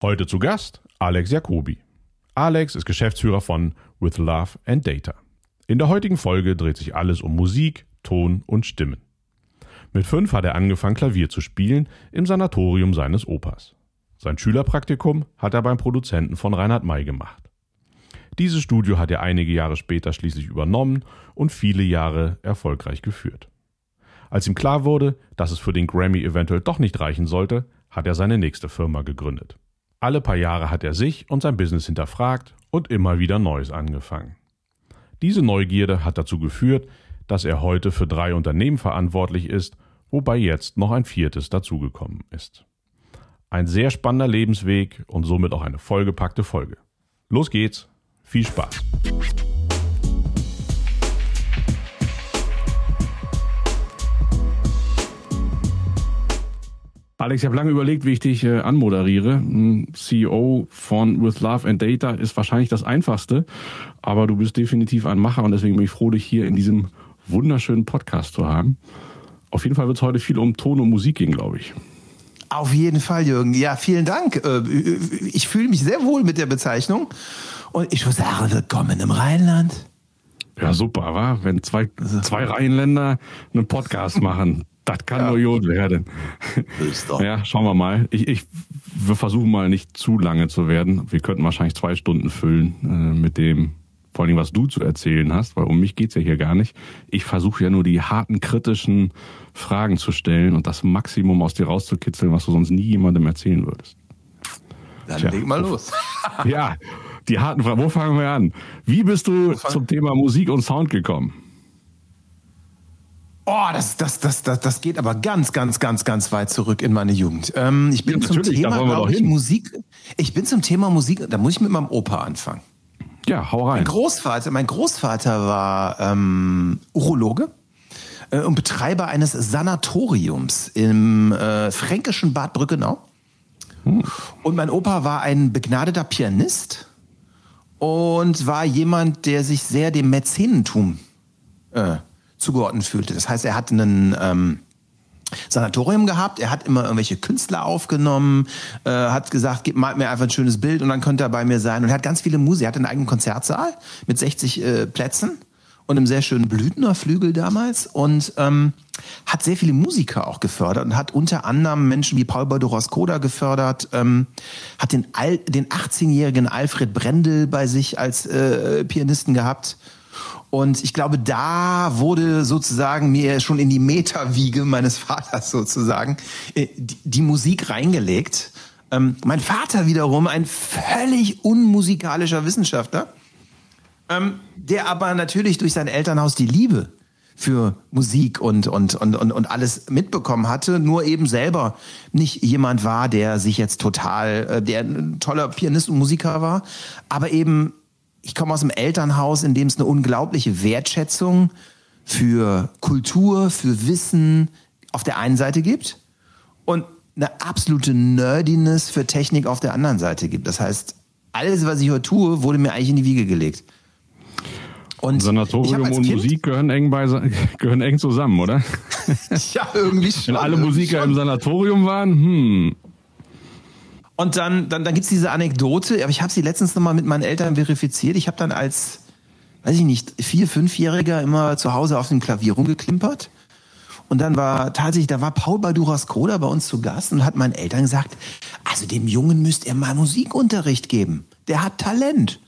Heute zu Gast Alex Jacobi. Alex ist Geschäftsführer von With Love and Data. In der heutigen Folge dreht sich alles um Musik, Ton und Stimmen. Mit fünf hat er angefangen, Klavier zu spielen im Sanatorium seines Opas. Sein Schülerpraktikum hat er beim Produzenten von Reinhard May gemacht. Dieses Studio hat er einige Jahre später schließlich übernommen und viele Jahre erfolgreich geführt. Als ihm klar wurde, dass es für den Grammy eventuell doch nicht reichen sollte, hat er seine nächste Firma gegründet. Alle paar Jahre hat er sich und sein Business hinterfragt und immer wieder Neues angefangen. Diese Neugierde hat dazu geführt, dass er heute für drei Unternehmen verantwortlich ist, wobei jetzt noch ein viertes dazugekommen ist. Ein sehr spannender Lebensweg und somit auch eine vollgepackte Folge. Los geht's, viel Spaß! Alex, ich habe lange überlegt, wie ich dich äh, anmoderiere. CEO von With Love and Data ist wahrscheinlich das Einfachste, aber du bist definitiv ein Macher und deswegen bin ich froh, dich hier in diesem wunderschönen Podcast zu haben. Auf jeden Fall wird es heute viel um Ton und Musik gehen, glaube ich. Auf jeden Fall, Jürgen. Ja, vielen Dank. Äh, ich fühle mich sehr wohl mit der Bezeichnung und ich würde sagen, willkommen im Rheinland. Ja, super, wa? Wenn zwei, zwei Rheinländer einen Podcast machen, das kann ja. nur gut werden. Ja, schauen wir mal. Ich, ich, wir versuchen mal nicht zu lange zu werden. Wir könnten wahrscheinlich zwei Stunden füllen äh, mit dem, vor allem was du zu erzählen hast, weil um mich geht's ja hier gar nicht. Ich versuche ja nur die harten, kritischen Fragen zu stellen und das Maximum aus dir rauszukitzeln, was du sonst nie jemandem erzählen würdest. Dann Tja, leg mal los. ja, die harten Fragen. Wo fangen wir an? Wie bist du zum Thema Musik und Sound gekommen? Oh, das, das, das, das, das geht aber ganz, ganz, ganz, ganz weit zurück in meine Jugend. Ähm, ich bin ja, zum Thema, glaube ich, Musik. Ich bin zum Thema Musik, da muss ich mit meinem Opa anfangen. Ja, hau rein. Mein Großvater, mein Großvater war ähm, Urologe äh, und Betreiber eines Sanatoriums im äh, fränkischen Bad Brückenau. Hm. Und mein Opa war ein begnadeter Pianist und war jemand, der sich sehr dem Mäzenentum äh, zugeordnet fühlte. Das heißt, er hat einen ähm, Sanatorium gehabt, er hat immer irgendwelche Künstler aufgenommen, äh, hat gesagt, gib mal mir einfach ein schönes Bild und dann könnte er bei mir sein. Und er hat ganz viele Musiker, er hat einen eigenen Konzertsaal mit 60 äh, Plätzen und einem sehr schönen Blütener Flügel damals und ähm, hat sehr viele Musiker auch gefördert und hat unter anderem Menschen wie Paul Bordoros Koda gefördert, ähm, hat den, den 18-jährigen Alfred Brendel bei sich als äh, Pianisten gehabt und ich glaube, da wurde sozusagen mir schon in die Meterwiege meines Vaters sozusagen äh, die, Musik reingelegt. Ähm, mein Vater wiederum, ein völlig unmusikalischer Wissenschaftler, ähm, der aber natürlich durch sein Elternhaus die Liebe für Musik und, und, und, und, und alles mitbekommen hatte, nur eben selber nicht jemand war, der sich jetzt total, äh, der ein toller Pianist und Musiker war, aber eben ich komme aus einem Elternhaus, in dem es eine unglaubliche Wertschätzung für Kultur, für Wissen auf der einen Seite gibt und eine absolute Nerdiness für Technik auf der anderen Seite gibt. Das heißt, alles, was ich heute tue, wurde mir eigentlich in die Wiege gelegt. Und Sanatorium und Musik gehören eng, bei, gehören eng zusammen, oder? ja, irgendwie schon. Wenn alle Musiker im Sanatorium waren, hm. Und dann, dann, dann gibt's diese Anekdote, aber ich habe sie letztens nochmal mit meinen Eltern verifiziert. Ich habe dann als, weiß ich nicht, vier, fünfjähriger immer zu Hause auf dem Klavier rumgeklimpert. Und dann war tatsächlich, da war Paul Baduras Koda bei uns zu Gast und hat meinen Eltern gesagt, also dem Jungen müsst ihr mal Musikunterricht geben. Der hat Talent.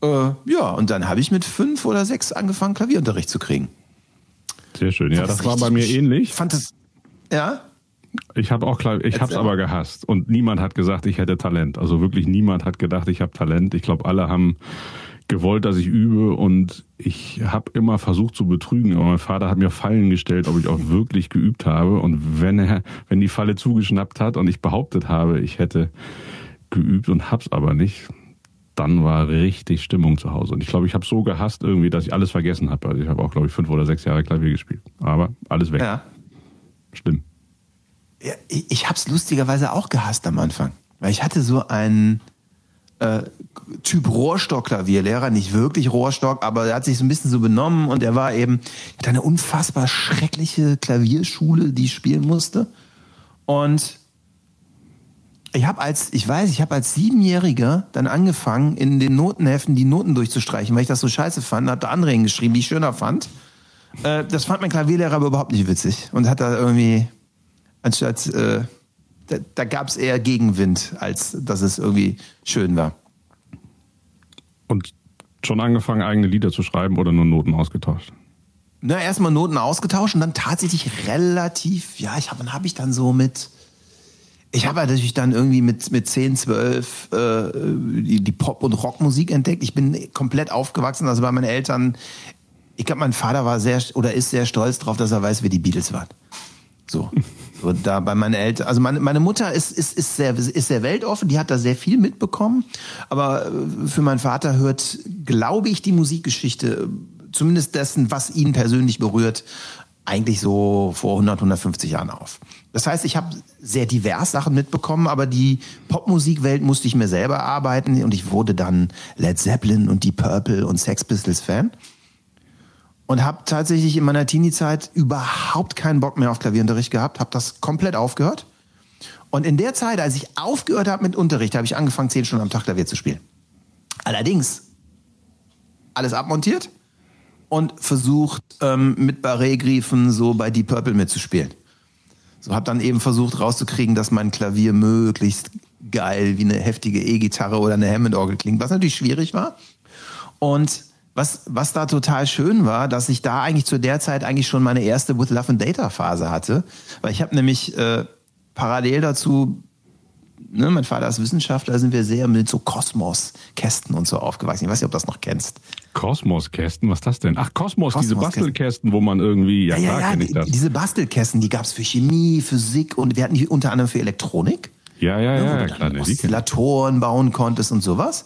Äh, ja, und dann habe ich mit fünf oder sechs angefangen, Klavierunterricht zu kriegen. Sehr schön, ja, das, das war bei mir ähnlich. Fand das, ja? Ich habe auch klar, ich habe es aber gehasst und niemand hat gesagt, ich hätte Talent. Also wirklich niemand hat gedacht, ich habe Talent. Ich glaube, alle haben gewollt, dass ich übe und ich habe immer versucht zu betrügen, aber mein Vater hat mir Fallen gestellt, ob ich auch wirklich geübt habe und wenn er wenn die Falle zugeschnappt hat und ich behauptet habe, ich hätte geübt und hab's aber nicht, dann war richtig Stimmung zu Hause und ich glaube, ich habe so gehasst irgendwie, dass ich alles vergessen habe. Also ich habe auch glaube ich fünf oder sechs Jahre Klavier gespielt, aber alles weg. Ja. Stimmt. Ja, ich, ich habe es lustigerweise auch gehasst am Anfang. Weil ich hatte so einen äh, Typ Rohrstock-Klavierlehrer, nicht wirklich Rohrstock, aber er hat sich so ein bisschen so benommen und er war eben, hat eine unfassbar schreckliche Klavierschule, die ich spielen musste. Und Ich habe als, ich weiß, ich habe als Siebenjähriger dann angefangen, in den Notenheften die Noten durchzustreichen, weil ich das so scheiße fand. Hab da andere hingeschrieben, die ich schöner fand. Äh, das fand mein Klavierlehrer aber überhaupt nicht witzig und hat da irgendwie, anstatt, äh, da, da gab es eher Gegenwind, als dass es irgendwie schön war. Und schon angefangen, eigene Lieder zu schreiben oder nur Noten ausgetauscht? Na, erstmal Noten ausgetauscht und dann tatsächlich relativ, ja, ich habe, habe ich dann so mit, ich habe natürlich dann irgendwie mit, mit 10, 12 äh, die, die Pop- und Rockmusik entdeckt. Ich bin komplett aufgewachsen, also bei meinen Eltern, ich glaube, mein Vater war sehr oder ist sehr stolz darauf, dass er weiß, wer die Beatles waren. So. da bei meinen Eltern, also meine, meine Mutter ist, ist, ist, sehr, ist sehr weltoffen, die hat da sehr viel mitbekommen. Aber äh, für meinen Vater hört, glaube ich, die Musikgeschichte, zumindest dessen, was ihn persönlich berührt, eigentlich so vor 100, 150 Jahren auf. Das heißt, ich habe sehr divers Sachen mitbekommen, aber die Popmusikwelt musste ich mir selber erarbeiten und ich wurde dann Led Zeppelin und Deep Purple und Sex Pistols Fan und habe tatsächlich in meiner Teenie-Zeit überhaupt keinen Bock mehr auf Klavierunterricht gehabt, habe das komplett aufgehört. Und in der Zeit, als ich aufgehört habe mit Unterricht, habe ich angefangen, zehn Stunden am Tag Klavier zu spielen. Allerdings alles abmontiert und versucht, ähm, mit Barré-Griefen so bei Deep Purple mitzuspielen. So habe dann eben versucht rauszukriegen, dass mein Klavier möglichst geil wie eine heftige E-Gitarre oder eine Hammond-Orgel klingt, was natürlich schwierig war. Und was, was da total schön war, dass ich da eigentlich zu der Zeit eigentlich schon meine erste With Love and Data Phase hatte, weil ich habe nämlich äh, parallel dazu Ne, mein Vater ist Wissenschaftler, sind wir sehr mit so Kosmos-Kästen und so aufgewachsen. Ich weiß nicht, ob du das noch kennst. Kosmos-Kästen, was ist das denn? Ach, Kosmos, Kosmos diese Bastelkästen, wo man irgendwie, ja, ja, klar, ja, ich das. Diese Bastelkästen, die gab es für Chemie, Physik und wir hatten die unter anderem für Elektronik. Ja, ja, ja, ja, ja klar. Oszillatoren bauen konntest und sowas.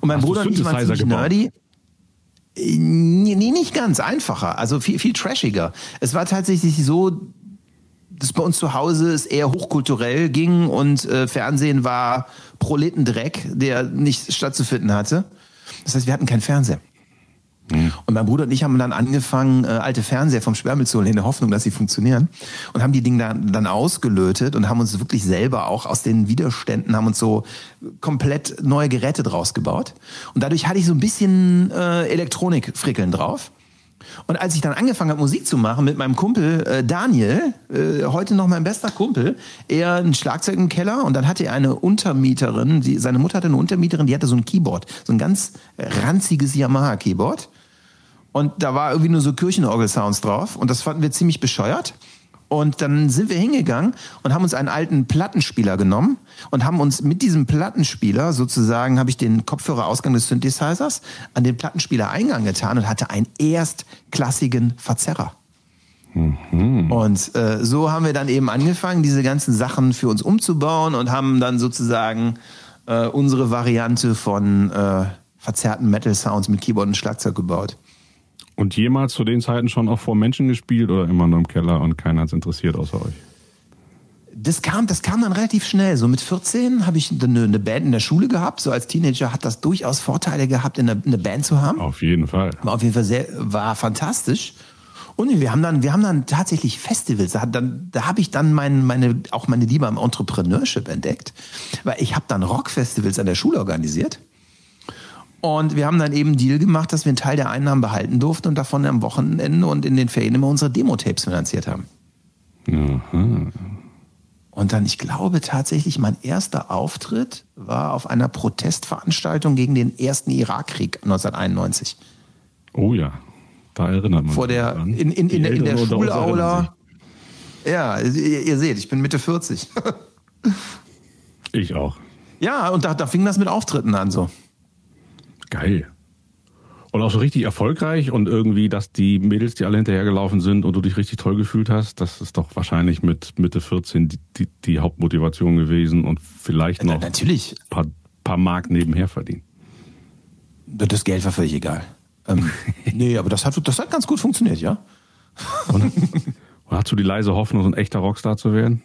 Und mein Hast Bruder und ich waren ziemlich nerdy. Nee, nicht ganz einfacher, also viel, viel trashiger. Es war tatsächlich so, dass bei uns zu Hause es eher hochkulturell ging und äh, Fernsehen war Proletendreck, der nicht stattzufinden hatte. Das heißt, wir hatten keinen Fernseher. Mhm. Und mein Bruder und ich haben dann angefangen, äh, alte Fernseher vom Sperrmüll zu holen, in der Hoffnung, dass sie funktionieren. Und haben die Dinge dann, dann ausgelötet und haben uns wirklich selber auch aus den Widerständen, haben uns so komplett neue Geräte draus gebaut. Und dadurch hatte ich so ein bisschen äh, Elektronik-Frickeln drauf. Und als ich dann angefangen habe, Musik zu machen mit meinem Kumpel äh, Daniel, äh, heute noch mein bester Kumpel, er ein Schlagzeug im Keller und dann hatte er eine Untermieterin, die, seine Mutter hatte eine Untermieterin, die hatte so ein Keyboard, so ein ganz ranziges Yamaha-Keyboard. Und da war irgendwie nur so Kirchenorgel-Sounds drauf und das fanden wir ziemlich bescheuert. Und dann sind wir hingegangen und haben uns einen alten Plattenspieler genommen und haben uns mit diesem Plattenspieler sozusagen, habe ich den Kopfhörerausgang des Synthesizers an den Plattenspieler-Eingang getan und hatte einen erstklassigen Verzerrer. Mhm. Und äh, so haben wir dann eben angefangen, diese ganzen Sachen für uns umzubauen und haben dann sozusagen äh, unsere Variante von äh, verzerrten Metal-Sounds mit Keyboard und Schlagzeug gebaut. Und jemals zu den Zeiten schon auch vor Menschen gespielt oder immer nur im Keller und keiner hat es interessiert außer euch? Das kam, das kam dann relativ schnell. So mit 14 habe ich eine, eine, Band in der Schule gehabt. So als Teenager hat das durchaus Vorteile gehabt, eine, eine Band zu haben. Auf jeden Fall. War auf jeden Fall sehr, war fantastisch. Und wir haben dann, wir haben dann tatsächlich Festivals. Da, dann, da habe ich dann mein, meine, auch meine Liebe am Entrepreneurship entdeckt. Weil ich habe dann Rockfestivals an der Schule organisiert. Und wir haben dann eben einen Deal gemacht, dass wir einen Teil der Einnahmen behalten durften und davon am Wochenende und in den Ferien immer unsere Demo-Tapes finanziert haben. Mhm. Und dann, ich glaube tatsächlich, mein erster Auftritt war auf einer Protestveranstaltung gegen den ersten Irakkrieg 1991. Oh ja, da erinnert man Vor sich der, dran. In, in, in, in der Schulaula. Ja, ihr, ihr, seht, ich bin Mitte 40. ich auch. Ja, und da, da fing das mit Auftritten an so. Geil. Und auch so richtig erfolgreich und irgendwie, dass die Mädels, die alle hinterhergelaufen sind und du dich richtig toll gefühlt hast, das ist doch wahrscheinlich mit Mitte 14 die, die, die Hauptmotivation gewesen und vielleicht noch ja, natürlich. ein paar, paar Mark nebenher verdienen. Das Geld war völlig egal. Ähm, nee, aber das hat, das hat ganz gut funktioniert, ja. Und, und hast du die leise Hoffnung, so ein echter Rockstar zu werden?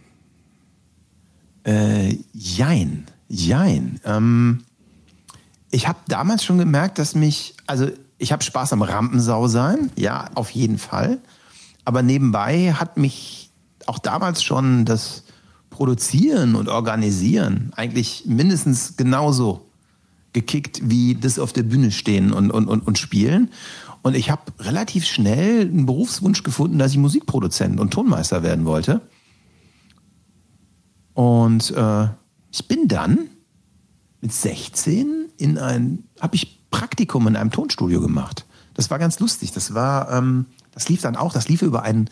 Äh, jein. Jein. Ähm, ich habe damals schon gemerkt, dass mich, also ich habe Spaß am Rampensau sein, ja, auf jeden Fall. Aber nebenbei hat mich auch damals schon das Produzieren und Organisieren eigentlich mindestens genauso gekickt wie das auf der Bühne stehen und, und, und, und spielen. Und ich habe relativ schnell einen Berufswunsch gefunden, dass ich Musikproduzent und Tonmeister werden wollte. Und äh, ich bin dann mit 16 in ein, habe ich Praktikum in einem Tonstudio gemacht. Das war ganz lustig. Das war, ähm, das lief dann auch, das lief über einen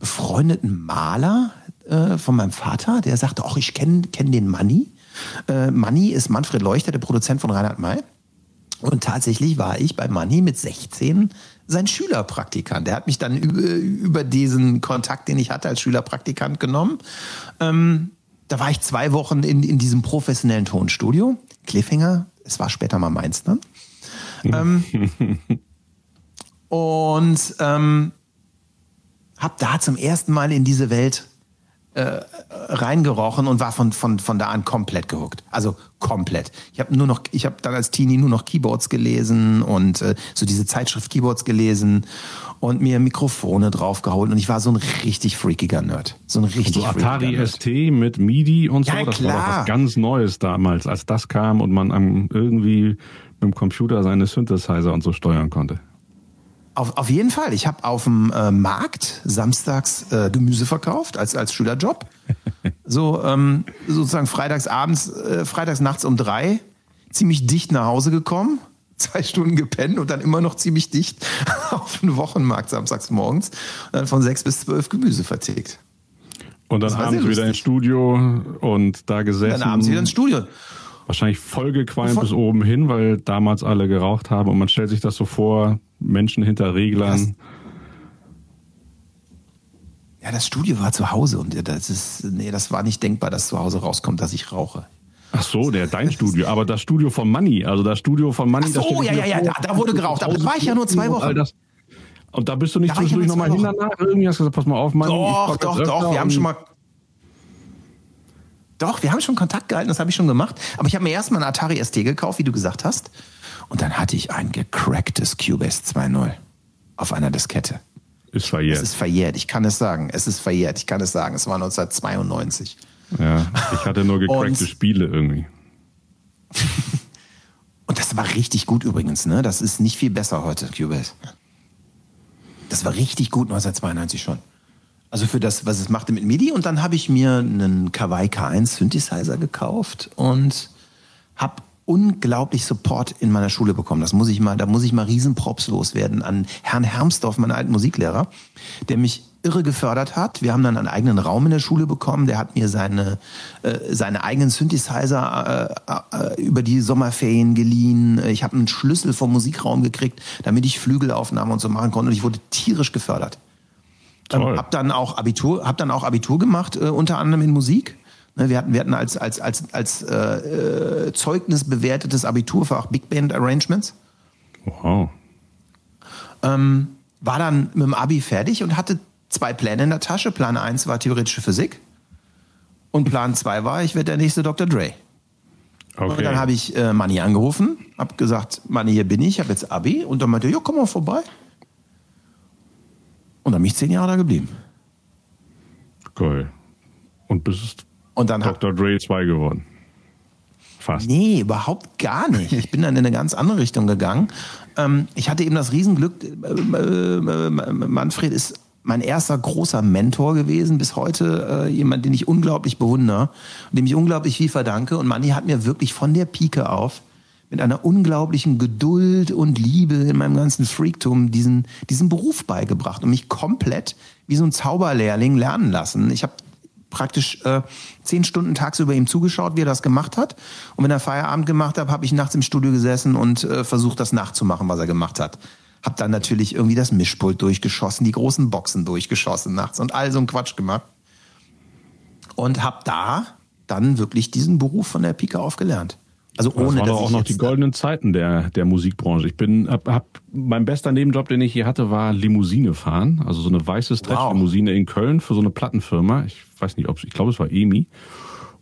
befreundeten Maler äh, von meinem Vater, der sagte, ach, ich kenne kenn den Manni. Äh, Manni ist Manfred Leuchter, der Produzent von Reinhard May. Und tatsächlich war ich bei Manni mit 16 sein Schülerpraktikant. Der hat mich dann über, über diesen Kontakt, den ich hatte als Schülerpraktikant genommen. Ähm, da war ich zwei Wochen in, in diesem professionellen Tonstudio. Cliffhanger, es war später mal meins dann. ähm, und ähm, habe da zum ersten Mal in diese Welt äh, reingerochen und war von, von, von da an komplett gehuckt. Also komplett. Ich habe nur noch, ich habe dann als Teenie nur noch Keyboards gelesen und äh, so diese Zeitschrift Keyboards gelesen und mir Mikrofone draufgeholt und ich war so ein richtig freakiger Nerd. So ein richtig so Atari Nerd. ST mit MIDI und so, ja, das klar. war doch was ganz Neues damals, als das kam und man irgendwie mit dem Computer seine Synthesizer und so steuern konnte. Auf, auf jeden Fall. Ich habe auf dem äh, Markt samstags äh, Gemüse verkauft als, als Schülerjob. so ähm, sozusagen freitags abends, äh, freitags nachts um drei, ziemlich dicht nach Hause gekommen, zwei Stunden gepennt und dann immer noch ziemlich dicht auf den Wochenmarkt samstags morgens. Und dann von sechs bis zwölf Gemüse vertilgt. Und dann abends wieder ins Studio und da gesessen. Und dann abends wieder ins Studio. Wahrscheinlich vollgequalmt bis oben hin, weil damals alle geraucht haben und man stellt sich das so vor, Menschen hinter Reglern. Ja, das Studio war zu Hause und das ist, nee, das war nicht denkbar, dass zu Hause rauskommt, dass ich rauche. Ach so, der dein Studio, aber das Studio von Money, also das Studio von Money. Ach so, ja, ja, ja, da, da, wurde geraucht, aber da war ich ja nur zwei Wochen. Das, und da bist du nicht zwischendurch nochmal hin danach? Irgendwie hast du gesagt, pass mal auf, Money. Doch, doch, doch, wir haben schon mal doch, wir haben schon Kontakt gehalten, das habe ich schon gemacht. Aber ich habe mir erstmal einen Atari ST gekauft, wie du gesagt hast. Und dann hatte ich ein gecracktes Cubase 2.0 auf einer Diskette. Ist verjährt. Es ist verjährt, ich kann es sagen. Es ist verjährt, ich kann es sagen. Es war 1992. Ja, ich hatte nur gecrackte Spiele irgendwie. Und das war richtig gut übrigens, ne? Das ist nicht viel besser heute, Cubase. Das war richtig gut 1992 schon. Also für das, was es machte mit MIDI. Und dann habe ich mir einen Kawaii K1 Synthesizer gekauft und habe unglaublich Support in meiner Schule bekommen. Das muss ich mal, da muss ich mal Riesenprops loswerden an Herrn Hermsdorf, meinen alten Musiklehrer, der mich irre gefördert hat. Wir haben dann einen eigenen Raum in der Schule bekommen. Der hat mir seine, äh, seine eigenen Synthesizer äh, äh, über die Sommerferien geliehen. Ich habe einen Schlüssel vom Musikraum gekriegt, damit ich Flügelaufnahmen und so machen konnte. Und ich wurde tierisch gefördert. Ähm, hab dann auch Abitur, hab dann auch Abitur gemacht, äh, unter anderem in Musik. Ne, wir hatten, wir hatten als, als, als, als äh, äh, Zeugnis bewertetes Abiturfach Big Band Arrangements. Wow. Ähm, war dann mit dem Abi fertig und hatte zwei Pläne in der Tasche. Plan 1 war theoretische Physik und Plan 2 war, ich werde der nächste Dr. Dre. Okay. Und dann habe ich äh, Manni angerufen, habe gesagt, Manni, hier bin ich, ich habe jetzt Abi. Und dann meinte er, ja, komm mal vorbei. Und dann bin ich zehn Jahre da geblieben. Cool. Und bist und dann Dr. Dre 2 geworden. Fast. Nee, überhaupt gar nicht. Ich bin dann in eine ganz andere Richtung gegangen. Ähm, ich hatte eben das Riesenglück, äh, äh, Manfred ist mein erster großer Mentor gewesen, bis heute äh, jemand, den ich unglaublich bewundere und dem ich unglaublich viel verdanke. Und Manni hat mir wirklich von der Pike auf mit einer unglaublichen Geduld und Liebe in meinem ganzen Freaktum diesen, diesen Beruf beigebracht und mich komplett wie so ein Zauberlehrling lernen lassen. Ich habe praktisch äh, zehn Stunden tagsüber ihm zugeschaut, wie er das gemacht hat. Und wenn er Feierabend gemacht hat, habe ich nachts im Studio gesessen und äh, versucht, das nachzumachen, was er gemacht hat. Hab dann natürlich irgendwie das Mischpult durchgeschossen, die großen Boxen durchgeschossen nachts und all so ein Quatsch gemacht. Und hab da dann wirklich diesen Beruf von der Pike auf gelernt. Also ohne, das waren auch noch die goldenen Zeiten der, der Musikbranche. Ich bin, hab, hab, mein bester Nebenjob, den ich hier hatte, war Limousine fahren. Also so eine weiße Stretch-Limousine wow. in Köln für so eine Plattenfirma. Ich weiß nicht, ob ich glaube, es war EMI.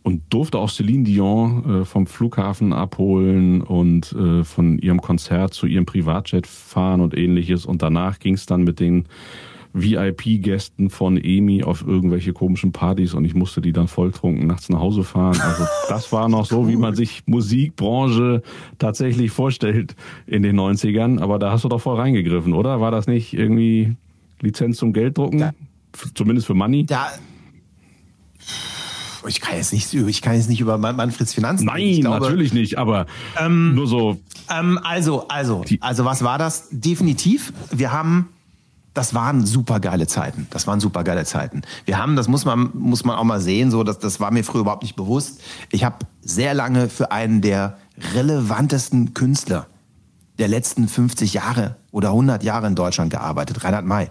Und durfte auch Celine Dion äh, vom Flughafen abholen und äh, von ihrem Konzert zu ihrem Privatjet fahren und ähnliches. Und danach ging es dann mit den VIP-Gästen von EMI auf irgendwelche komischen Partys und ich musste die dann volltrunken nachts nach Hause fahren. Also das war noch so, wie man sich Musikbranche tatsächlich vorstellt in den 90ern. Aber da hast du doch voll reingegriffen, oder? War das nicht irgendwie Lizenz zum Gelddrucken? Da, Zumindest für Money? Da, ich kann jetzt nicht, ich kann jetzt nicht über Manfreds Finanzen. Nein, glaube, natürlich nicht, aber ähm, nur so. Ähm, also, also, also was war das? Definitiv. Wir haben das waren super geile Zeiten. Das waren super geile Zeiten. Wir haben, das muss man, muss man auch mal sehen, so, das, das war mir früher überhaupt nicht bewusst. Ich habe sehr lange für einen der relevantesten Künstler der letzten 50 Jahre oder 100 Jahre in Deutschland gearbeitet, Reinhard May,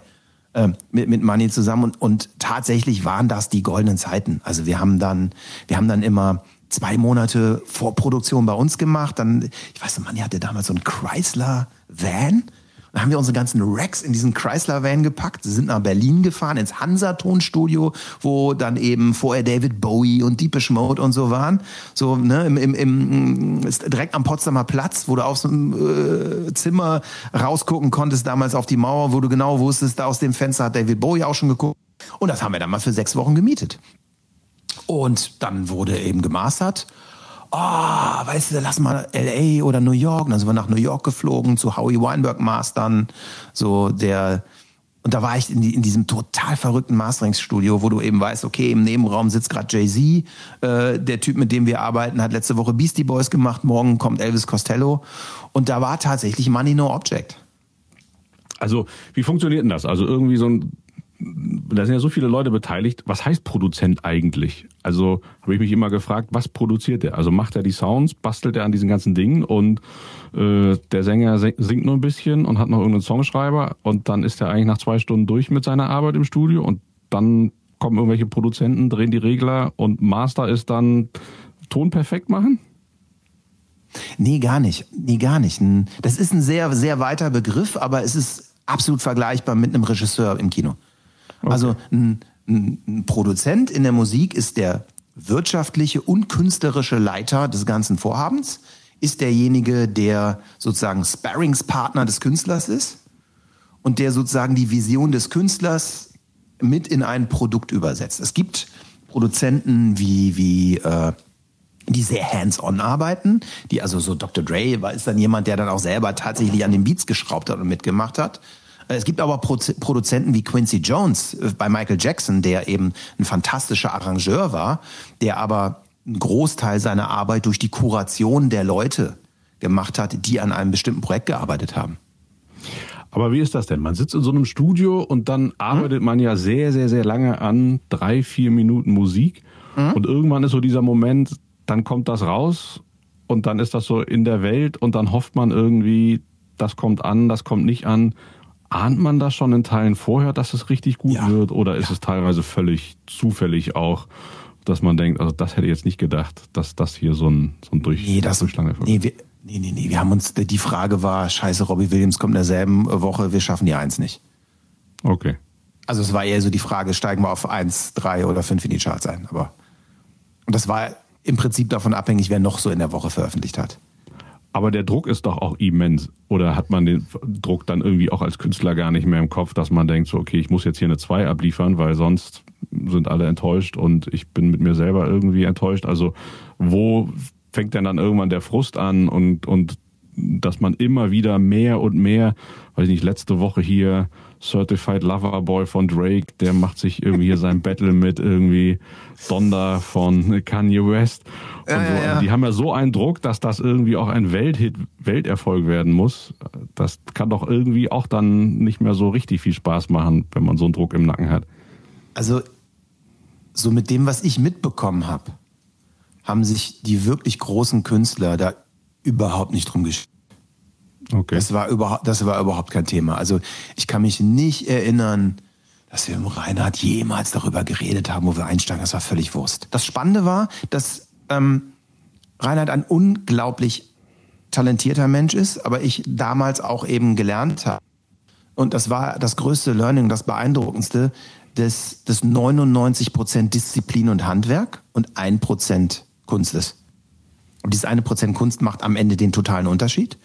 äh, mit, mit Money zusammen. Und, und tatsächlich waren das die goldenen Zeiten. Also wir haben dann, wir haben dann immer zwei Monate Vorproduktion bei uns gemacht. Dann, ich weiß nicht, Manni hatte damals so einen Chrysler Van dann haben wir unsere ganzen Racks in diesen Chrysler-Van gepackt, sind nach Berlin gefahren, ins Hansa-Tonstudio, wo dann eben vorher David Bowie und Deepish Mode und so waren. So, ne, im, im, im, direkt am Potsdamer Platz, wo du aus dem äh, Zimmer rausgucken konntest, damals auf die Mauer, wo du genau wusstest, da aus dem Fenster hat David Bowie auch schon geguckt. Und das haben wir dann mal für sechs Wochen gemietet. Und dann wurde eben gemastert oh, weißt du, lass mal LA oder New York. Und dann sind wir nach New York geflogen zu Howie Weinberg Mastern. So der, und da war ich in, die, in diesem total verrückten Masteringsstudio, wo du eben weißt, okay, im Nebenraum sitzt gerade Jay-Z. Äh, der Typ, mit dem wir arbeiten, hat letzte Woche Beastie Boys gemacht. Morgen kommt Elvis Costello. Und da war tatsächlich Money No Object. Also, wie funktioniert denn das? Also irgendwie so ein da sind ja so viele Leute beteiligt. Was heißt Produzent eigentlich? Also habe ich mich immer gefragt, was produziert er? Also macht er die Sounds, bastelt er an diesen ganzen Dingen und äh, der Sänger singt nur ein bisschen und hat noch irgendeinen Songschreiber und dann ist er eigentlich nach zwei Stunden durch mit seiner Arbeit im Studio und dann kommen irgendwelche Produzenten, drehen die Regler und Master ist dann Ton perfekt machen? Nee, gar nicht. Nee, gar nicht. Das ist ein sehr, sehr weiter Begriff, aber es ist absolut vergleichbar mit einem Regisseur im Kino. Okay. Also ein, ein Produzent in der Musik ist der wirtschaftliche und künstlerische Leiter des ganzen Vorhabens, ist derjenige, der sozusagen Sparringspartner des Künstlers ist und der sozusagen die Vision des Künstlers mit in ein Produkt übersetzt. Es gibt Produzenten wie, wie äh, die sehr hands-on arbeiten, die also so Dr. Dre ist dann jemand, der dann auch selber tatsächlich an den Beats geschraubt hat und mitgemacht hat. Es gibt aber Produzenten wie Quincy Jones äh, bei Michael Jackson, der eben ein fantastischer Arrangeur war, der aber einen Großteil seiner Arbeit durch die Kuration der Leute gemacht hat, die an einem bestimmten Projekt gearbeitet haben. Aber wie ist das denn? Man sitzt in so einem Studio und dann arbeitet hm? man ja sehr, sehr, sehr lange an drei, vier Minuten Musik. Hm? Und irgendwann ist so dieser Moment, dann kommt das raus und dann ist das so in der Welt und dann hofft man irgendwie, das kommt an, das kommt nicht an. Ahnt man das schon in Teilen vorher, dass es richtig gut ja. wird? Oder ist ja. es teilweise völlig zufällig auch, dass man denkt, also das hätte ich jetzt nicht gedacht, dass das hier so ein, so ein Durch nee, das, Durchschlange wird? Nee, wir, nee, nee, nee. Wir haben uns, die Frage war, scheiße, Robbie Williams kommt in derselben Woche, wir schaffen die Eins nicht. Okay. Also es war eher so die Frage, steigen wir auf eins, drei oder fünf in die Charts ein. Aber und das war im Prinzip davon abhängig, wer noch so in der Woche veröffentlicht hat. Aber der Druck ist doch auch immens. Oder hat man den Druck dann irgendwie auch als Künstler gar nicht mehr im Kopf, dass man denkt, so, okay, ich muss jetzt hier eine 2 abliefern, weil sonst sind alle enttäuscht und ich bin mit mir selber irgendwie enttäuscht. Also wo fängt denn dann irgendwann der Frust an und, und dass man immer wieder mehr und mehr, weiß ich nicht, letzte Woche hier Certified Lover Boy von Drake, der macht sich irgendwie hier sein Battle mit irgendwie Donda von Kanye West. Und ja, so. ja, ja. Die haben ja so einen Druck, dass das irgendwie auch ein Welthit, Welterfolg werden muss. Das kann doch irgendwie auch dann nicht mehr so richtig viel Spaß machen, wenn man so einen Druck im Nacken hat. Also, so mit dem, was ich mitbekommen habe, haben sich die wirklich großen Künstler da überhaupt nicht drum geschickt. Okay. Das war überhaupt, das war überhaupt kein Thema. Also ich kann mich nicht erinnern, dass wir im Reinhard jemals darüber geredet haben, wo wir einsteigen. Das war völlig Wurst. Das Spannende war, dass ähm, Reinhard ein unglaublich talentierter Mensch ist, aber ich damals auch eben gelernt habe. Und das war das größte Learning, das beeindruckendste, dass das 99 Prozent Disziplin und Handwerk und ein Prozent Kunst ist. Und dieses eine Prozent Kunst macht am Ende den totalen Unterschied.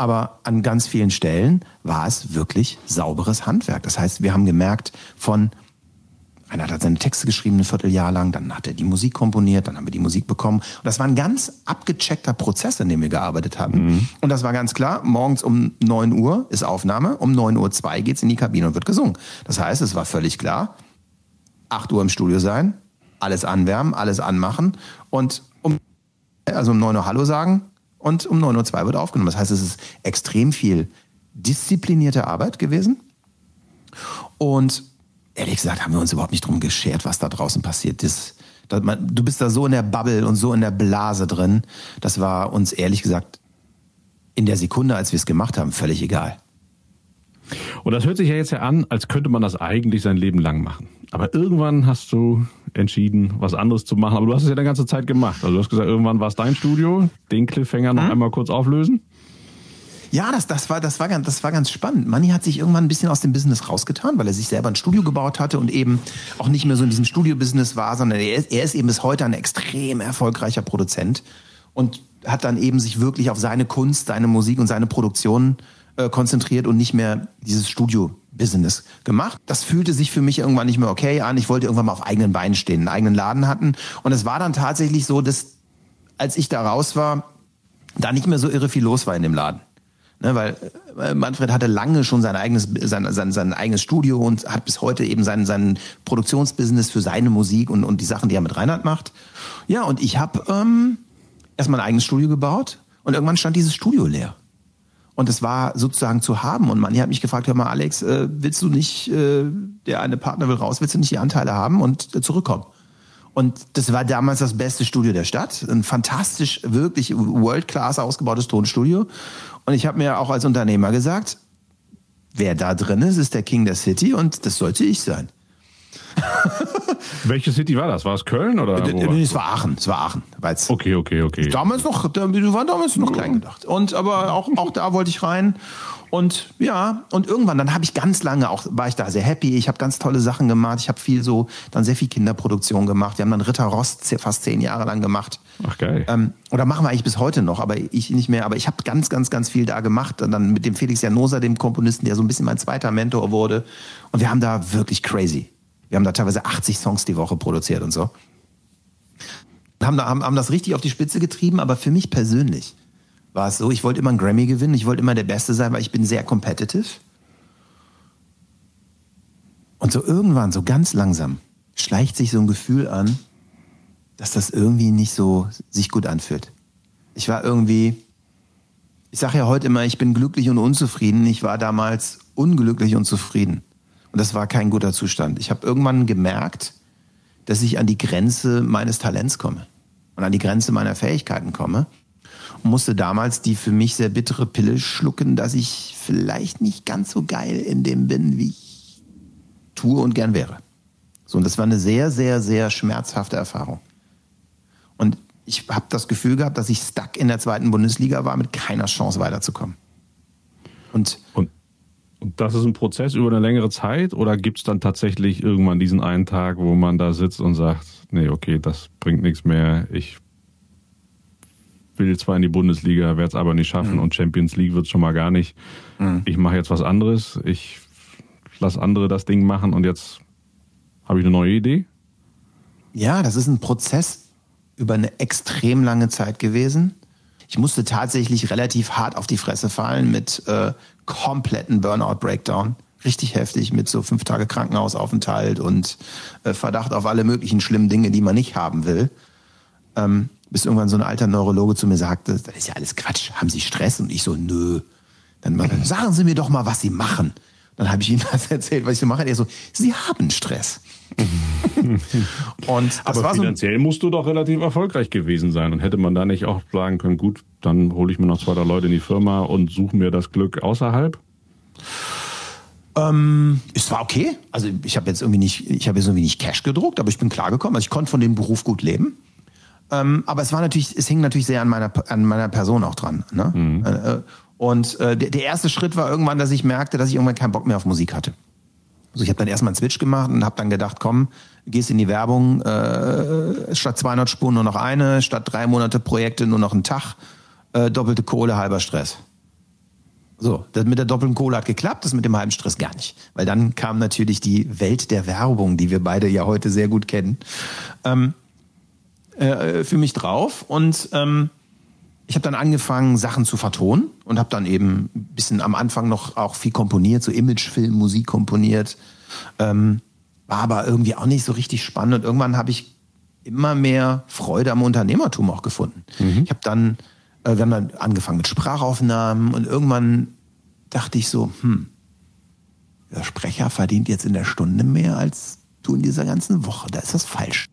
Aber an ganz vielen Stellen war es wirklich sauberes Handwerk. Das heißt, wir haben gemerkt, von einer hat seine Texte geschrieben ein Vierteljahr lang, dann hat er die Musik komponiert, dann haben wir die Musik bekommen. Und das war ein ganz abgecheckter Prozess, in dem wir gearbeitet haben. Mhm. Und das war ganz klar, morgens um 9 Uhr ist Aufnahme, um 9 Uhr 2 geht's in die Kabine und wird gesungen. Das heißt, es war völlig klar, 8 Uhr im Studio sein, alles anwärmen, alles anmachen und um, also um 9 Uhr Hallo sagen und um 9 Uhr 2 wird aufgenommen. Das heißt, es ist extrem viel disziplinierte Arbeit gewesen. Und ehrlich gesagt haben wir uns überhaupt nicht drum geschert, was da draußen passiert ist. Du bist da so in der Bubble und so in der Blase drin. Das war uns ehrlich gesagt in der Sekunde, als wir es gemacht haben, völlig egal. Und das hört sich ja jetzt ja an, als könnte man das eigentlich sein Leben lang machen. Aber irgendwann hast du entschieden, was anderes zu machen. Aber du hast es ja die ganze Zeit gemacht. Also du hast gesagt, irgendwann war es dein Studio. Den Cliffhanger noch hm? einmal kurz auflösen. Ja, das, das, war, das, war ganz, das war ganz spannend. Manni hat sich irgendwann ein bisschen aus dem Business rausgetan, weil er sich selber ein Studio gebaut hatte und eben auch nicht mehr so in diesem Studio-Business war, sondern er ist, er ist eben bis heute ein extrem erfolgreicher Produzent und hat dann eben sich wirklich auf seine Kunst, seine Musik und seine Produktion äh, konzentriert und nicht mehr dieses Studio-Business gemacht. Das fühlte sich für mich irgendwann nicht mehr okay an. Ich wollte irgendwann mal auf eigenen Beinen stehen, einen eigenen Laden hatten. Und es war dann tatsächlich so, dass als ich da raus war, da nicht mehr so irre viel los war in dem Laden. Ne, weil äh, Manfred hatte lange schon sein eigenes, sein, sein, sein eigenes Studio und hat bis heute eben sein, sein Produktionsbusiness für seine Musik und, und die Sachen, die er mit Reinhard macht. Ja, und ich habe ähm, erstmal ein eigenes Studio gebaut und irgendwann stand dieses Studio leer. Und es war sozusagen zu haben. Und man hat mich gefragt, hör mal, Alex, äh, willst du nicht, äh, der eine Partner will raus, willst du nicht die Anteile haben und äh, zurückkommen? Und das war damals das beste Studio der Stadt. Ein fantastisch, wirklich World-Class ausgebautes Tonstudio. Und ich habe mir auch als Unternehmer gesagt, wer da drin ist, ist der King der City und das sollte ich sein. Welche City war das? War es Köln oder? Äh, es war Aachen. Es war Aachen. Okay, okay, okay. Damals noch, wir waren damals noch klein gedacht. Und aber auch, auch da wollte ich rein. Und ja, und irgendwann, dann habe ich ganz lange auch, war ich da sehr happy. Ich habe ganz tolle Sachen gemacht. Ich habe viel so, dann sehr viel Kinderproduktion gemacht. Wir haben dann Ritter Rost fast zehn Jahre lang gemacht. Ach geil. Ähm, oder machen wir eigentlich bis heute noch, aber ich nicht mehr. Aber ich habe ganz, ganz, ganz viel da gemacht. Und dann mit dem Felix Janosa, dem Komponisten, der so ein bisschen mein zweiter Mentor wurde. Und wir haben da wirklich crazy. Wir haben da teilweise 80 Songs die Woche produziert und so. Haben, da, haben, haben das richtig auf die Spitze getrieben, aber für mich persönlich war es so, ich wollte immer einen Grammy gewinnen, ich wollte immer der Beste sein, weil ich bin sehr competitive. Und so irgendwann, so ganz langsam, schleicht sich so ein Gefühl an, dass das irgendwie nicht so sich gut anfühlt. Ich war irgendwie, ich sage ja heute immer, ich bin glücklich und unzufrieden. Ich war damals unglücklich und zufrieden. Und das war kein guter Zustand. Ich habe irgendwann gemerkt, dass ich an die Grenze meines Talents komme und an die Grenze meiner Fähigkeiten komme musste damals die für mich sehr bittere Pille schlucken, dass ich vielleicht nicht ganz so geil in dem bin, wie ich tue und gern wäre. So, und das war eine sehr, sehr, sehr schmerzhafte Erfahrung. Und ich habe das Gefühl gehabt, dass ich stuck in der zweiten Bundesliga war, mit keiner Chance weiterzukommen. Und, und, und das ist ein Prozess über eine längere Zeit oder gibt es dann tatsächlich irgendwann diesen einen Tag, wo man da sitzt und sagt, nee, okay, das bringt nichts mehr, ich will zwar in die Bundesliga, werde es aber nicht schaffen mhm. und Champions League wird es schon mal gar nicht. Mhm. Ich mache jetzt was anderes. Ich lasse andere das Ding machen und jetzt habe ich eine neue Idee. Ja, das ist ein Prozess über eine extrem lange Zeit gewesen. Ich musste tatsächlich relativ hart auf die Fresse fallen mit äh, kompletten Burnout-Breakdown. Richtig heftig mit so fünf Tage Krankenhausaufenthalt und äh, Verdacht auf alle möglichen schlimmen Dinge, die man nicht haben will. Ähm, bis irgendwann so ein alter Neurologe zu mir sagte, das ist ja alles Quatsch, haben Sie Stress? Und ich so, nö. Dann sagen Sie mir doch mal, was Sie machen. Dann habe ich ihm das erzählt, was ich so mache. Er so, Sie haben Stress. und Aber finanziell so musst du doch relativ erfolgreich gewesen sein. Und hätte man da nicht auch sagen können, gut, dann hole ich mir noch zwei, drei Leute in die Firma und suche mir das Glück außerhalb? Ähm, es war okay. Also ich habe jetzt irgendwie nicht, ich habe jetzt irgendwie nicht Cash gedruckt, aber ich bin klargekommen. Also ich konnte von dem Beruf gut leben. Ähm, aber es war natürlich, es hing natürlich sehr an meiner, an meiner Person auch dran. Ne? Mhm. Und äh, der, der erste Schritt war irgendwann, dass ich merkte, dass ich irgendwann keinen Bock mehr auf Musik hatte. Also ich habe dann erstmal einen Switch gemacht und habe dann gedacht, komm, gehst in die Werbung, äh, statt 200 Spuren nur noch eine, statt drei Monate Projekte nur noch einen Tag, äh, doppelte Kohle, halber Stress. So, das mit der doppelten Kohle hat geklappt, das mit dem halben Stress gar nicht. Weil dann kam natürlich die Welt der Werbung, die wir beide ja heute sehr gut kennen, ähm, äh, für mich drauf. Und ähm, ich habe dann angefangen, Sachen zu vertonen und habe dann eben ein bisschen am Anfang noch auch viel komponiert, so Imagefilm, Musik komponiert. Ähm, war aber irgendwie auch nicht so richtig spannend. Und irgendwann habe ich immer mehr Freude am Unternehmertum auch gefunden. Mhm. Ich habe dann äh, wir haben dann angefangen mit Sprachaufnahmen und irgendwann dachte ich so, hm, der Sprecher verdient jetzt in der Stunde mehr als du in dieser ganzen Woche. Da ist das falsch.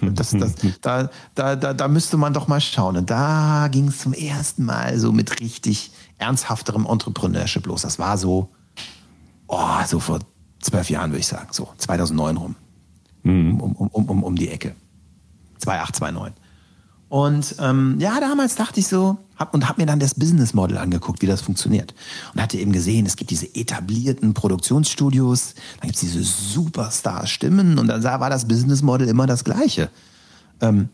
Das, das, da, da, da, da müsste man doch mal schauen. Und da ging es zum ersten Mal so mit richtig ernsthafterem Entrepreneurship los. Das war so, oh, so vor zwölf Jahren, würde ich sagen, so 2009 rum. Mhm. Um, um, um, um, um die Ecke. 2008, 2009. Und ähm, ja, damals dachte ich so, hab, und habe mir dann das Business Model angeguckt, wie das funktioniert. Und hatte eben gesehen, es gibt diese etablierten Produktionsstudios, dann gibt's diese Superstar-Stimmen und dann war das Business Model immer das gleiche. Ähm,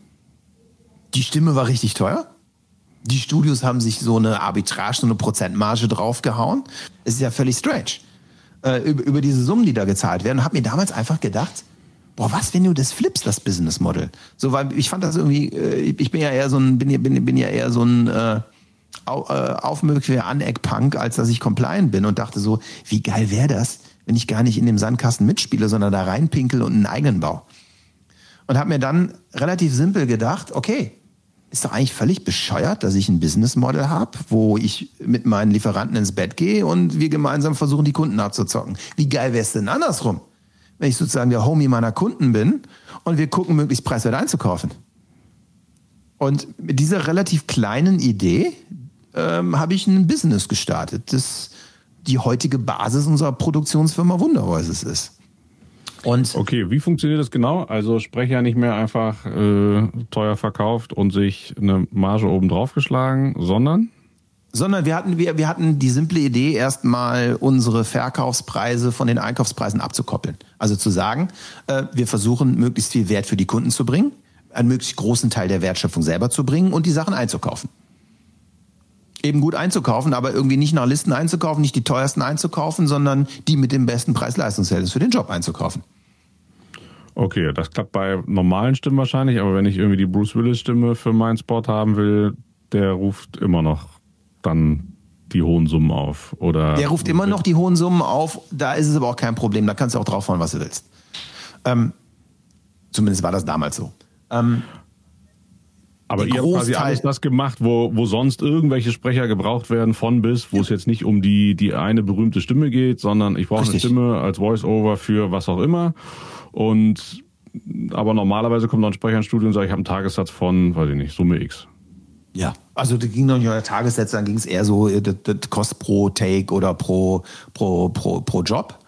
die Stimme war richtig teuer. Die Studios haben sich so eine Arbitrage, so eine Prozentmarge draufgehauen. Es ist ja völlig strange. Äh, über, über diese Summen, die da gezahlt werden. Und habe mir damals einfach gedacht, boah, was, wenn du das flippst, das Business Model? So, weil ich fand das irgendwie, äh, ich bin ja eher so ein, bin, bin, bin ja eher so ein äh, äh, aufmöglicher Aneck-Punk, als dass ich compliant bin und dachte so, wie geil wäre das, wenn ich gar nicht in dem Sandkasten mitspiele, sondern da reinpinkel und einen eigenen Bau. Und habe mir dann relativ simpel gedacht, okay, ist doch eigentlich völlig bescheuert, dass ich ein Business Model habe, wo ich mit meinen Lieferanten ins Bett gehe und wir gemeinsam versuchen, die Kunden abzuzocken. Wie geil wäre es denn andersrum? Wenn ich sozusagen der Homie meiner Kunden bin und wir gucken, möglichst preiswert einzukaufen. Und mit dieser relativ kleinen Idee ähm, habe ich ein Business gestartet, das die heutige Basis unserer Produktionsfirma Wunderhäuses ist. Und okay, wie funktioniert das genau? Also Sprecher nicht mehr einfach äh, teuer verkauft und sich eine Marge oben drauf geschlagen, sondern? Sondern wir hatten, wir, wir hatten die simple Idee, erstmal unsere Verkaufspreise von den Einkaufspreisen abzukoppeln. Also zu sagen, äh, wir versuchen möglichst viel Wert für die Kunden zu bringen, einen möglichst großen Teil der Wertschöpfung selber zu bringen und die Sachen einzukaufen. Eben gut einzukaufen, aber irgendwie nicht nach Listen einzukaufen, nicht die teuersten einzukaufen, sondern die mit dem besten Preis-Leistungsverhältnis für den Job einzukaufen. Okay, das klappt bei normalen Stimmen wahrscheinlich, aber wenn ich irgendwie die Bruce Willis Stimme für meinen Spot haben will, der ruft immer noch dann die hohen Summen auf. Oder der ruft immer noch die hohen Summen auf, da ist es aber auch kein Problem, da kannst du auch draufhauen, was du willst. Ähm, zumindest war das damals so. Ähm, aber ihr habt quasi alles das gemacht, wo, wo sonst irgendwelche Sprecher gebraucht werden, von bis, wo ja. es jetzt nicht um die, die eine berühmte Stimme geht, sondern ich brauche eine Stimme als Voice-Over für was auch immer. Und aber normalerweise kommt noch ein Sprecher ins Studio und sagt, ich habe einen Tagessatz von, weiß ich nicht, Summe X. Ja, also da ging noch nicht der Tagessätze, dann ging es eher so, äh, das, das kostet pro Take oder pro, pro, pro, pro Job.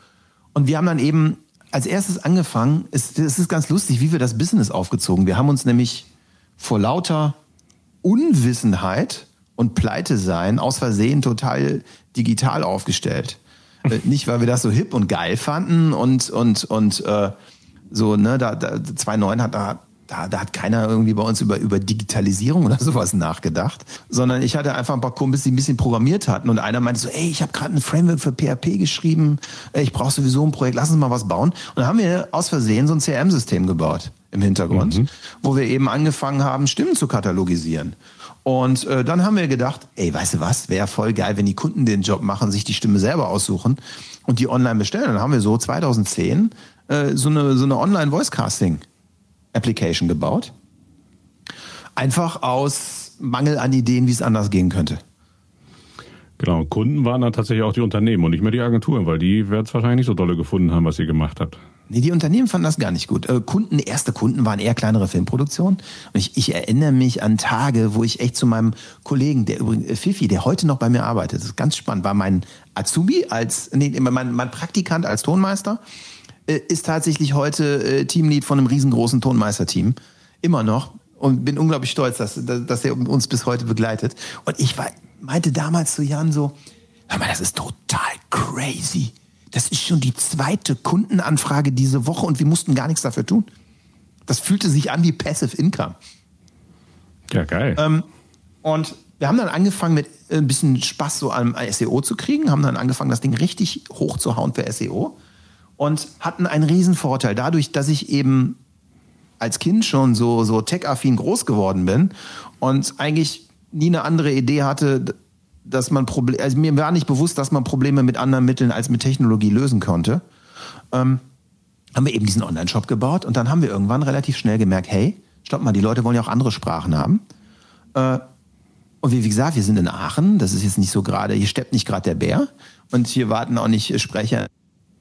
Und wir haben dann eben als erstes angefangen, es, es ist ganz lustig, wie wir das Business aufgezogen. Wir haben uns nämlich vor lauter Unwissenheit und Pleite sein aus Versehen total digital aufgestellt. Äh, nicht, weil wir das so hip und geil fanden und, und, und äh, so, ne, da, da 2.9 hat da da, da hat keiner irgendwie bei uns über, über Digitalisierung oder sowas nachgedacht, sondern ich hatte einfach ein paar Kumpels, die ein bisschen programmiert hatten und einer meinte so, ey, ich habe gerade ein Framework für PHP geschrieben, ich brauche sowieso ein Projekt, lass uns mal was bauen. Und dann haben wir aus Versehen so ein CRM-System gebaut im Hintergrund, mhm. wo wir eben angefangen haben, Stimmen zu katalogisieren. Und äh, dann haben wir gedacht, ey, weißt du was, wäre voll geil, wenn die Kunden den Job machen, sich die Stimme selber aussuchen und die online bestellen. Dann haben wir so 2010 äh, so eine, so eine Online-Voice-Casting Application gebaut. Einfach aus Mangel an Ideen, wie es anders gehen könnte. Genau, Kunden waren dann tatsächlich auch die Unternehmen und nicht mehr die Agenturen, weil die werden es wahrscheinlich nicht so dolle gefunden haben, was ihr gemacht habt. Nee, die Unternehmen fanden das gar nicht gut. Äh, Kunden, erste Kunden waren eher kleinere Filmproduktionen. Und ich, ich erinnere mich an Tage, wo ich echt zu meinem Kollegen, der übrigens, äh, Fifi, der heute noch bei mir arbeitet, das ist ganz spannend, war mein Azubi als, nee, mein, mein Praktikant als Tonmeister. Äh, ist tatsächlich heute äh, Teamlead von einem riesengroßen Tonmeisterteam. Immer noch. Und bin unglaublich stolz, dass, dass er uns bis heute begleitet. Und ich war, meinte damals zu Jan so, hör mal, das ist total crazy. Das ist schon die zweite Kundenanfrage diese Woche und wir mussten gar nichts dafür tun. Das fühlte sich an wie Passive Income. Ja, geil. Ähm, und wir haben dann angefangen mit ein bisschen Spaß so am SEO zu kriegen, haben dann angefangen, das Ding richtig hoch zu hauen für SEO und hatten einen riesen Vorteil dadurch, dass ich eben als Kind schon so, so tech-affin groß geworden bin und eigentlich nie eine andere Idee hatte, dass man Probleme, also mir war nicht bewusst, dass man Probleme mit anderen Mitteln als mit Technologie lösen konnte. Ähm, haben wir eben diesen Online-Shop gebaut und dann haben wir irgendwann relativ schnell gemerkt, hey, stopp mal, die Leute wollen ja auch andere Sprachen haben. Äh, und wie, wie gesagt, wir sind in Aachen, das ist jetzt nicht so gerade, hier steppt nicht gerade der Bär und hier warten auch nicht Sprecher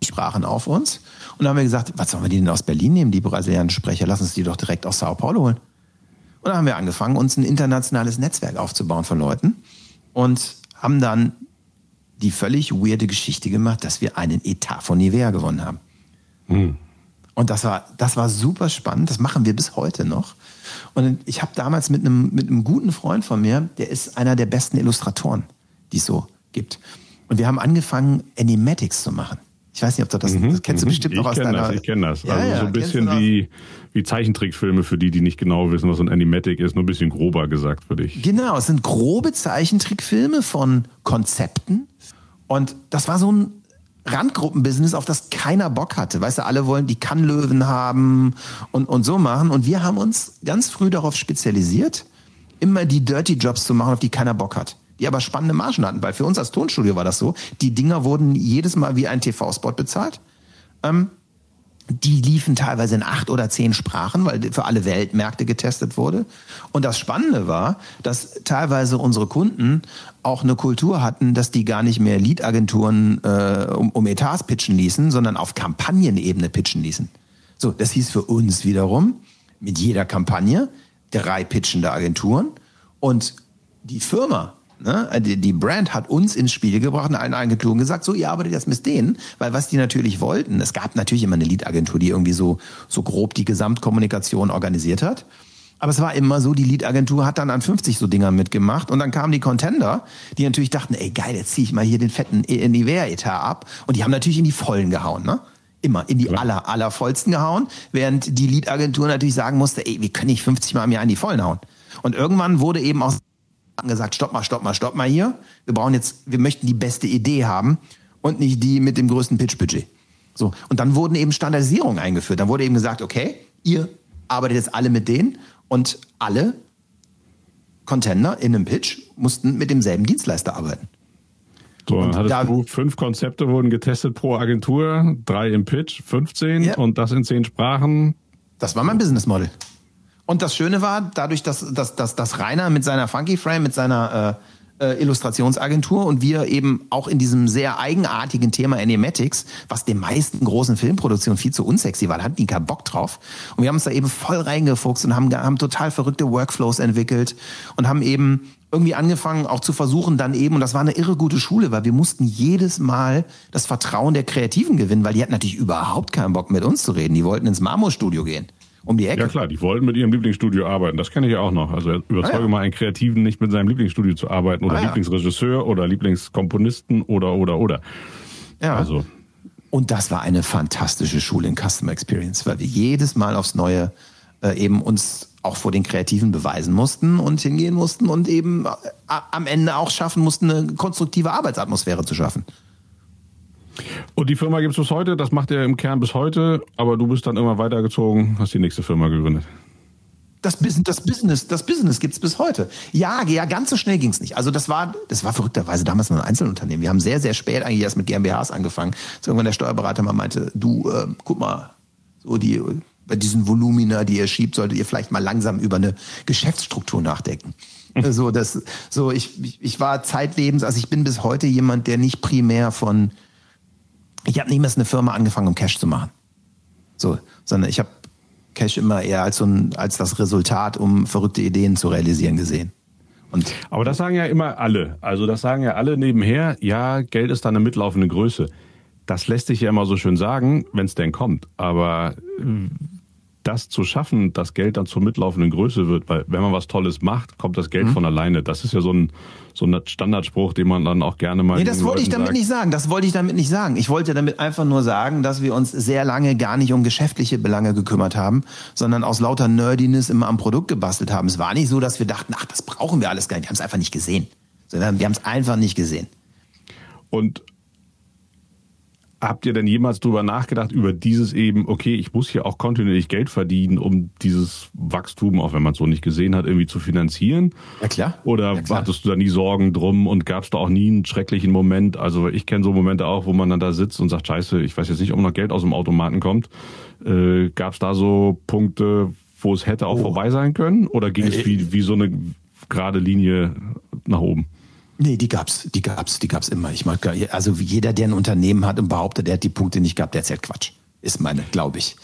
Sprachen auf uns. Und dann haben wir gesagt, was sollen wir die denn aus Berlin nehmen, die brasilianischen Sprecher? Lass uns die doch direkt aus Sao Paulo holen. Und dann haben wir angefangen, uns ein internationales Netzwerk aufzubauen von Leuten und haben dann die völlig weirde Geschichte gemacht, dass wir einen Etat von Nivea gewonnen haben. Hm. Und das war, das war super spannend. Das machen wir bis heute noch. Und ich habe damals mit einem, mit einem guten Freund von mir, der ist einer der besten Illustratoren, die es so gibt. Und wir haben angefangen, Animatics zu machen. Ich weiß nicht, ob du das, mhm, das kennst du mhm. bestimmt noch aus deiner... Das, ich kenne das. Ja, also ja, so ein bisschen wie, wie Zeichentrickfilme für die, die nicht genau wissen, was so ein Animatic ist, nur ein bisschen grober gesagt für dich. Genau, es sind grobe Zeichentrickfilme von Konzepten. Und das war so ein Randgruppenbusiness, auf das keiner Bock hatte. Weißt du, alle wollen die Kannlöwen haben und, und so machen. Und wir haben uns ganz früh darauf spezialisiert, immer die Dirty Jobs zu machen, auf die keiner Bock hat. Die aber spannende Margen hatten, weil für uns als Tonstudio war das so. Die Dinger wurden jedes Mal wie ein TV-Spot bezahlt. Ähm, die liefen teilweise in acht oder zehn Sprachen, weil für alle Weltmärkte getestet wurde. Und das Spannende war, dass teilweise unsere Kunden auch eine Kultur hatten, dass die gar nicht mehr Lead-Agenturen äh, um, um Etats pitchen ließen, sondern auf Kampagnenebene pitchen ließen. So, das hieß für uns wiederum, mit jeder Kampagne drei pitchende Agenturen und die Firma, ne, die, die Brand hat uns ins Spiel gebracht und allen Agenturen gesagt, so, ihr arbeitet jetzt mit denen, weil was die natürlich wollten, es gab natürlich immer eine Lead-Agentur, die irgendwie so, so grob die Gesamtkommunikation organisiert hat. Aber es war immer so, die Lead-Agentur hat dann an 50 so Dingern mitgemacht und dann kamen die Contender, die natürlich dachten, ey geil, jetzt ziehe ich mal hier den fetten Nivea-Etat ab und die haben natürlich in die Vollen gehauen, ne? Immer in die aller, aller vollsten gehauen, während die Lead-Agentur natürlich sagen musste, ey, wir können nicht 50 Mal im Jahr in die Vollen hauen. Und irgendwann wurde eben auch gesagt, stopp mal, stopp mal, stopp mal hier. Wir brauchen jetzt, wir möchten die beste Idee haben und nicht die mit dem größten Pitch-Budget. So. Und dann wurden eben Standardisierungen eingeführt. Dann wurde eben gesagt, okay, ihr arbeitet jetzt alle mit denen und alle Contender in einem Pitch mussten mit demselben Dienstleister arbeiten. So, dann hattest da- du fünf Konzepte wurden getestet pro Agentur, drei im Pitch, 15 Ja. und das in zehn Sprachen. Das war mein Business Model. Und das Schöne war, dadurch, dass, dass, dass, dass Rainer mit seiner Funky Frame, mit seiner äh, äh, Illustrationsagentur und wir eben auch in diesem sehr eigenartigen Thema Animatics, was den meisten großen Filmproduktionen viel zu unsexy war, da hatten die keinen Bock drauf. Und wir haben uns da eben voll reingefuchst und haben, haben total verrückte Workflows entwickelt und haben eben irgendwie angefangen, auch zu versuchen, dann eben, und das war eine irre gute Schule, weil wir mussten jedes Mal das Vertrauen der Kreativen gewinnen, weil die hatten natürlich überhaupt keinen Bock mit uns zu reden. Die wollten ins Marmorstudio gehen. Um die Ecke. Ja klar, die wollten mit ihrem Lieblingsstudio arbeiten. Das kenne ich ja auch noch. Also überzeuge Ah, ja. mal einen Kreativen nicht mit seinem Lieblingsstudio zu arbeiten oder Ah, ja. Lieblingsregisseur oder Lieblingskomponisten oder oder oder. Ja. Also Und das war eine fantastische Schule in Customer Experience, weil wir jedes Mal aufs Neue äh, eben uns auch vor den Kreativen beweisen mussten und hingehen mussten und eben äh, am Ende auch schaffen mussten, eine konstruktive Arbeitsatmosphäre zu schaffen. Und die Firma gibt es bis heute. Das macht ihr im Kern bis heute. Aber du bist dann immer weitergezogen, hast die nächste Firma gegründet. Das Business, das Business, das Business gibt's bis heute. Ja, ja, ganz so schnell ging's nicht. Also das war, das war verrückterweise damals noch ein Einzelunternehmen. Wir haben sehr, sehr spät eigentlich erst mit GmbHs angefangen. Als irgendwann der Steuerberater mal meinte, du, äh, guck mal, so die, bei diesen Volumina, die ihr schiebt, solltet ihr vielleicht mal langsam über eine Geschäftsstruktur nachdenken. So, das, so ich, ich, ich war zeitlebens, also ich bin bis heute jemand, der nicht primär von, ich habe niemals eine Firma angefangen, um Cash zu machen. So, sondern ich habe Cash immer eher als so ein, als das Resultat, um verrückte Ideen zu realisieren gesehen. Und Aber das sagen ja immer alle. Also das sagen ja alle nebenher. Ja, Geld ist dann eine mitlaufende Größe. Das lässt sich ja immer so schön sagen, wenn es denn kommt. Aber äh, das zu schaffen, dass Geld dann zur mitlaufenden Größe wird, weil wenn man was Tolles macht, kommt das Geld mhm. von alleine. Das ist ja so ein, so ein Standardspruch, den man dann auch gerne mal. Nee, das wollte ich damit sagt. nicht sagen. Das wollte ich damit nicht sagen. Ich wollte damit einfach nur sagen, dass wir uns sehr lange gar nicht um geschäftliche Belange gekümmert haben, sondern aus lauter Nerdiness immer am Produkt gebastelt haben. Es war nicht so, dass wir dachten, ach, das brauchen wir alles gar nicht. Wir haben es einfach nicht gesehen. Sondern wir haben es einfach nicht gesehen. Und Habt ihr denn jemals drüber nachgedacht, über dieses eben, okay, ich muss hier auch kontinuierlich Geld verdienen, um dieses Wachstum, auch wenn man es so nicht gesehen hat, irgendwie zu finanzieren? Ja klar. Oder ja, klar. hattest du da nie Sorgen drum und gab es da auch nie einen schrecklichen Moment? Also ich kenne so Momente auch, wo man dann da sitzt und sagt, scheiße, ich weiß jetzt nicht, ob noch Geld aus dem Automaten kommt. Äh, gab es da so Punkte, wo es hätte auch oh. vorbei sein können? Oder ging es äh, wie, wie so eine gerade Linie nach oben? Nee, die gab's, die gab's, die gab's immer. Ich mag, also jeder, der ein Unternehmen hat und behauptet, der hat die Punkte nicht gehabt, der erzählt Quatsch. Ist meine, glaube ich.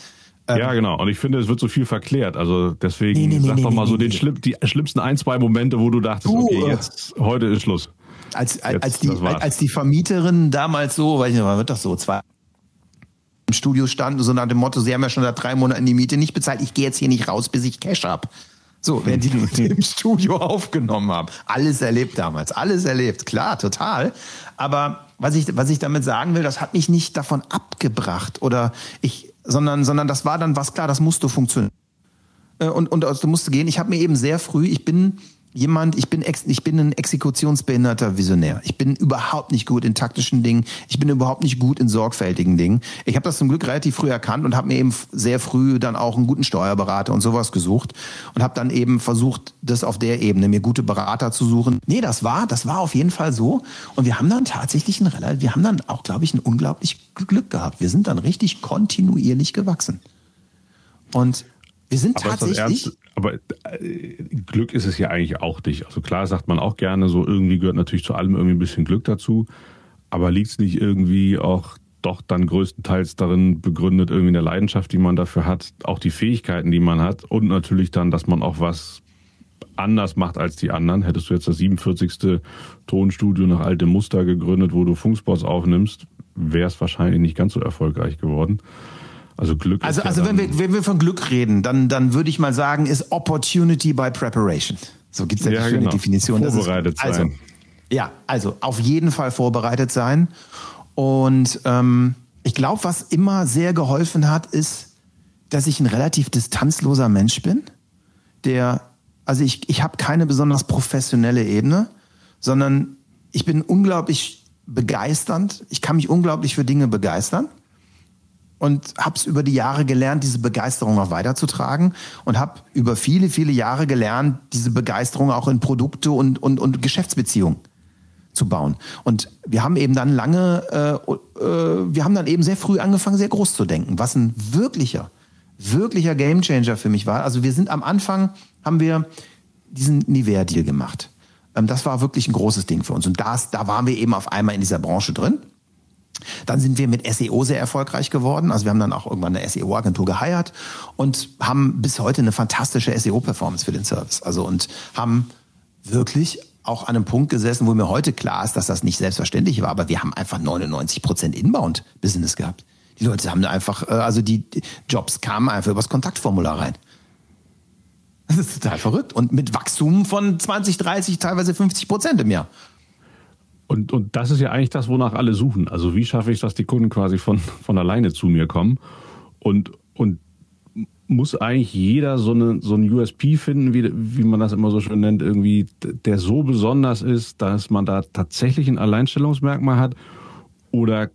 Ja, ähm, genau. Und ich finde, es wird so viel verklärt. Also deswegen nee, nee, nee, sag doch mal so den schlimm, die schlimmsten ein, zwei Momente, wo du dachtest, uh, okay, jetzt, heute ist Schluss. Als, jetzt, als, die, als die Vermieterin damals so, weiß ich nicht, wird das so, zwei im Studio standen, so nach dem Motto, sie haben ja schon seit drei Monaten die Miete nicht bezahlt, ich gehe jetzt hier nicht raus, bis ich Cash hab. So, wenn die Leute im Studio aufgenommen haben. Alles erlebt damals, alles erlebt, klar, total. Aber was ich, was ich damit sagen will, das hat mich nicht davon abgebracht oder ich, sondern, sondern das war dann was klar, das musste funktionieren. Äh, und, und also, du musst gehen. Ich habe mir eben sehr früh, ich bin jemand, ich bin, ex, ich bin ein exekutionsbehinderter Visionär. Ich bin überhaupt nicht gut in taktischen Dingen. Ich bin überhaupt nicht gut in sorgfältigen Dingen. Ich habe das zum Glück relativ früh erkannt und habe mir eben sehr früh dann auch einen guten Steuerberater und sowas gesucht und habe dann eben versucht, das auf der Ebene mir gute Berater zu suchen. Nee, das war, das war auf jeden Fall so. Und wir haben dann tatsächlich ein relativ, wir haben dann auch, glaube ich, ein unglaublich Glück gehabt. Wir sind dann richtig kontinuierlich gewachsen. Und wir sind aber tatsächlich. Aber äh, Glück ist es ja eigentlich auch nicht. Also klar sagt man auch gerne, so irgendwie gehört natürlich zu allem irgendwie ein bisschen Glück dazu. Aber liegt es nicht irgendwie auch doch dann größtenteils darin begründet, irgendwie eine Leidenschaft, die man dafür hat, auch die Fähigkeiten, die man hat und natürlich dann, dass man auch was anders macht als die anderen. Hättest du jetzt das 47. Tonstudio nach altem Muster gegründet, wo du Funkspots aufnimmst, wäre es wahrscheinlich nicht ganz so erfolgreich geworden. Also Glück. Also, also ja wenn, wir, wenn wir von Glück reden, dann, dann würde ich mal sagen, ist Opportunity by Preparation. So gibt es ja, ja die schöne genau. Definition. Vorbereitet ist, also, sein. Ja, also auf jeden Fall vorbereitet sein. Und ähm, ich glaube, was immer sehr geholfen hat, ist, dass ich ein relativ distanzloser Mensch bin, der, also ich, ich habe keine besonders professionelle Ebene, sondern ich bin unglaublich begeisternd. Ich kann mich unglaublich für Dinge begeistern und habe es über die Jahre gelernt, diese Begeisterung auch weiterzutragen und habe über viele, viele Jahre gelernt, diese Begeisterung auch in Produkte und, und, und Geschäftsbeziehungen zu bauen. Und wir haben eben dann lange, äh, äh, wir haben dann eben sehr früh angefangen, sehr groß zu denken, was ein wirklicher, wirklicher Gamechanger für mich war. Also wir sind am Anfang, haben wir diesen Nivea-Deal gemacht. Ähm, das war wirklich ein großes Ding für uns. Und das, da waren wir eben auf einmal in dieser Branche drin. Dann sind wir mit SEO sehr erfolgreich geworden. Also wir haben dann auch irgendwann eine SEO-Agentur geheiert und haben bis heute eine fantastische SEO-Performance für den Service. Also und haben wirklich auch an einem Punkt gesessen, wo mir heute klar ist, dass das nicht selbstverständlich war, aber wir haben einfach 99 Prozent Inbound-Business gehabt. Die Leute haben einfach, äh, also die Jobs kamen einfach übers Kontaktformular rein. Das ist total verrückt. Und mit Wachstum von 20, 30, teilweise 50 Prozent im Jahr. Und, und das ist ja eigentlich das, wonach alle suchen. Also wie schaffe ich, dass die Kunden quasi von, von alleine zu mir kommen? Und, und muss eigentlich jeder so, eine, so ein USP finden, wie, wie man das immer so schön nennt, irgendwie, der so besonders ist, dass man da tatsächlich ein Alleinstellungsmerkmal hat? Oder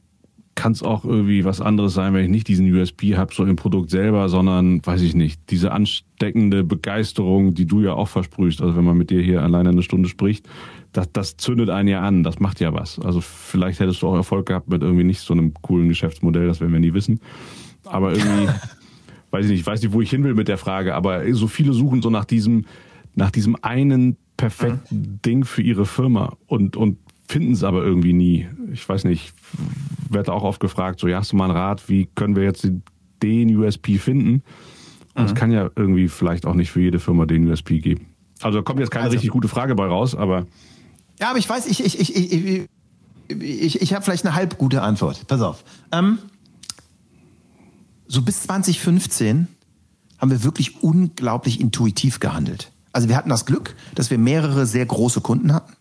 kann es auch irgendwie was anderes sein, wenn ich nicht diesen USP habe, so im Produkt selber, sondern, weiß ich nicht, diese ansteckende Begeisterung, die du ja auch versprühst, also wenn man mit dir hier alleine eine Stunde spricht, das, das zündet einen ja an, das macht ja was. Also vielleicht hättest du auch Erfolg gehabt mit irgendwie nicht so einem coolen Geschäftsmodell, das werden wir nie wissen. Aber irgendwie, weiß ich nicht, ich weiß nicht, wo ich hin will mit der Frage, aber so viele suchen so nach diesem, nach diesem einen perfekten mhm. Ding für ihre Firma und, und finden es aber irgendwie nie. Ich weiß nicht, werde auch oft gefragt, so, ja, hast du mal einen Rat, wie können wir jetzt den USP finden? Und es mhm. kann ja irgendwie vielleicht auch nicht für jede Firma den USP geben. Also da kommt jetzt keine also, richtig gute Frage bei raus, aber ja, aber ich weiß, ich, ich, ich, ich, ich, ich habe vielleicht eine halb gute Antwort. Pass auf. Ähm, so bis 2015 haben wir wirklich unglaublich intuitiv gehandelt. Also wir hatten das Glück, dass wir mehrere sehr große Kunden hatten.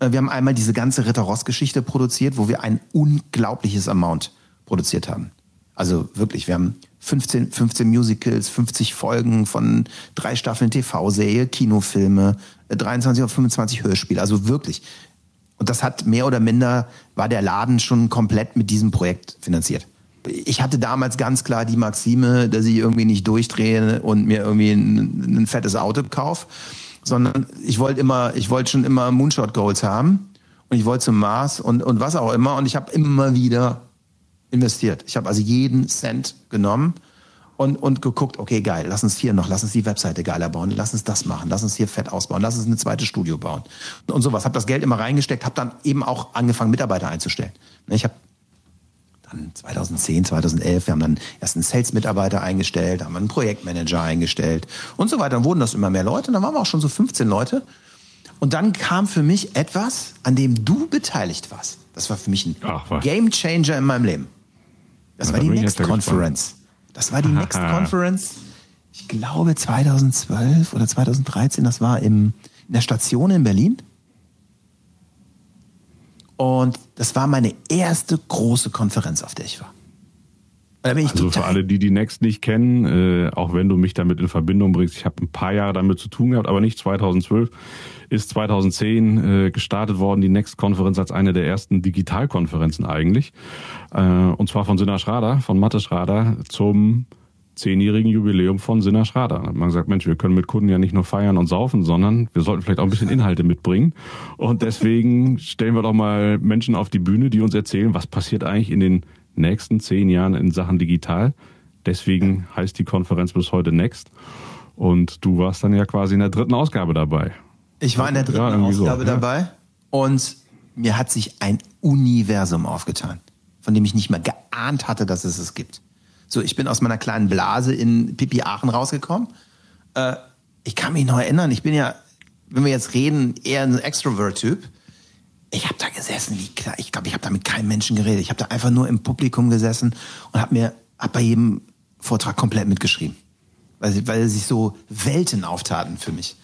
Äh, wir haben einmal diese ganze Ritter-Ross-Geschichte produziert, wo wir ein unglaubliches Amount produziert haben. Also wirklich, wir haben 15, 15 Musicals, 50 Folgen von drei Staffeln TV-Serie, Kinofilme, 23 äh, oder 25 Hörspiele. Also wirklich. Und das hat mehr oder minder, war der Laden schon komplett mit diesem Projekt finanziert. Ich hatte damals ganz klar die Maxime, dass ich irgendwie nicht durchdrehe und mir irgendwie ein, ein fettes Auto kaufe, sondern ich wollte immer, ich wollte schon immer Moonshot Goals haben und ich wollte zum Mars und, und was auch immer und ich habe immer wieder investiert. Ich habe also jeden Cent genommen und, und geguckt, okay, geil, lass uns hier noch, lass uns die Webseite geiler bauen, lass uns das machen, lass uns hier fett ausbauen, lass uns eine zweite Studio bauen und, und sowas. Habe das Geld immer reingesteckt, habe dann eben auch angefangen, Mitarbeiter einzustellen. Ich habe dann 2010, 2011, wir haben dann erst einen Sales-Mitarbeiter eingestellt, haben einen Projektmanager eingestellt und so weiter. Dann wurden das immer mehr Leute, und dann waren wir auch schon so 15 Leute. Und dann kam für mich etwas, an dem du beteiligt warst. Das war für mich ein Ach, Game Changer in meinem Leben. Das ja, war die Next Conference. Das war die Next Conference, ich glaube 2012 oder 2013, das war im, in der Station in Berlin. Und das war meine erste große Konferenz, auf der ich war. Also für alle, die die Next nicht kennen, äh, auch wenn du mich damit in Verbindung bringst, ich habe ein paar Jahre damit zu tun gehabt, aber nicht 2012, ist 2010 äh, gestartet worden, die Next-Konferenz als eine der ersten Digitalkonferenzen eigentlich. Äh, und zwar von Sinna Schrader, von Mathe Schrader zum zehnjährigen Jubiläum von Sinna Schrader. Da hat man gesagt, Mensch, wir können mit Kunden ja nicht nur feiern und saufen, sondern wir sollten vielleicht auch ein bisschen Inhalte mitbringen. Und deswegen stellen wir doch mal Menschen auf die Bühne, die uns erzählen, was passiert eigentlich in den nächsten zehn Jahren in Sachen digital. Deswegen heißt die Konferenz bis heute Next. Und du warst dann ja quasi in der dritten Ausgabe dabei. Ich war in der dritten ja, Ausgabe so, dabei ja. und mir hat sich ein Universum aufgetan, von dem ich nicht mal geahnt hatte, dass es es gibt. So, ich bin aus meiner kleinen Blase in Pipi Aachen rausgekommen. Äh, ich kann mich noch erinnern, ich bin ja, wenn wir jetzt reden, eher ein Extrovert-Typ. Ich habe da gesessen, wie klar, ich glaube, ich habe da mit keinem Menschen geredet. Ich habe da einfach nur im Publikum gesessen und habe mir hab bei jedem Vortrag komplett mitgeschrieben, weil, weil sich so Welten auftaten für mich.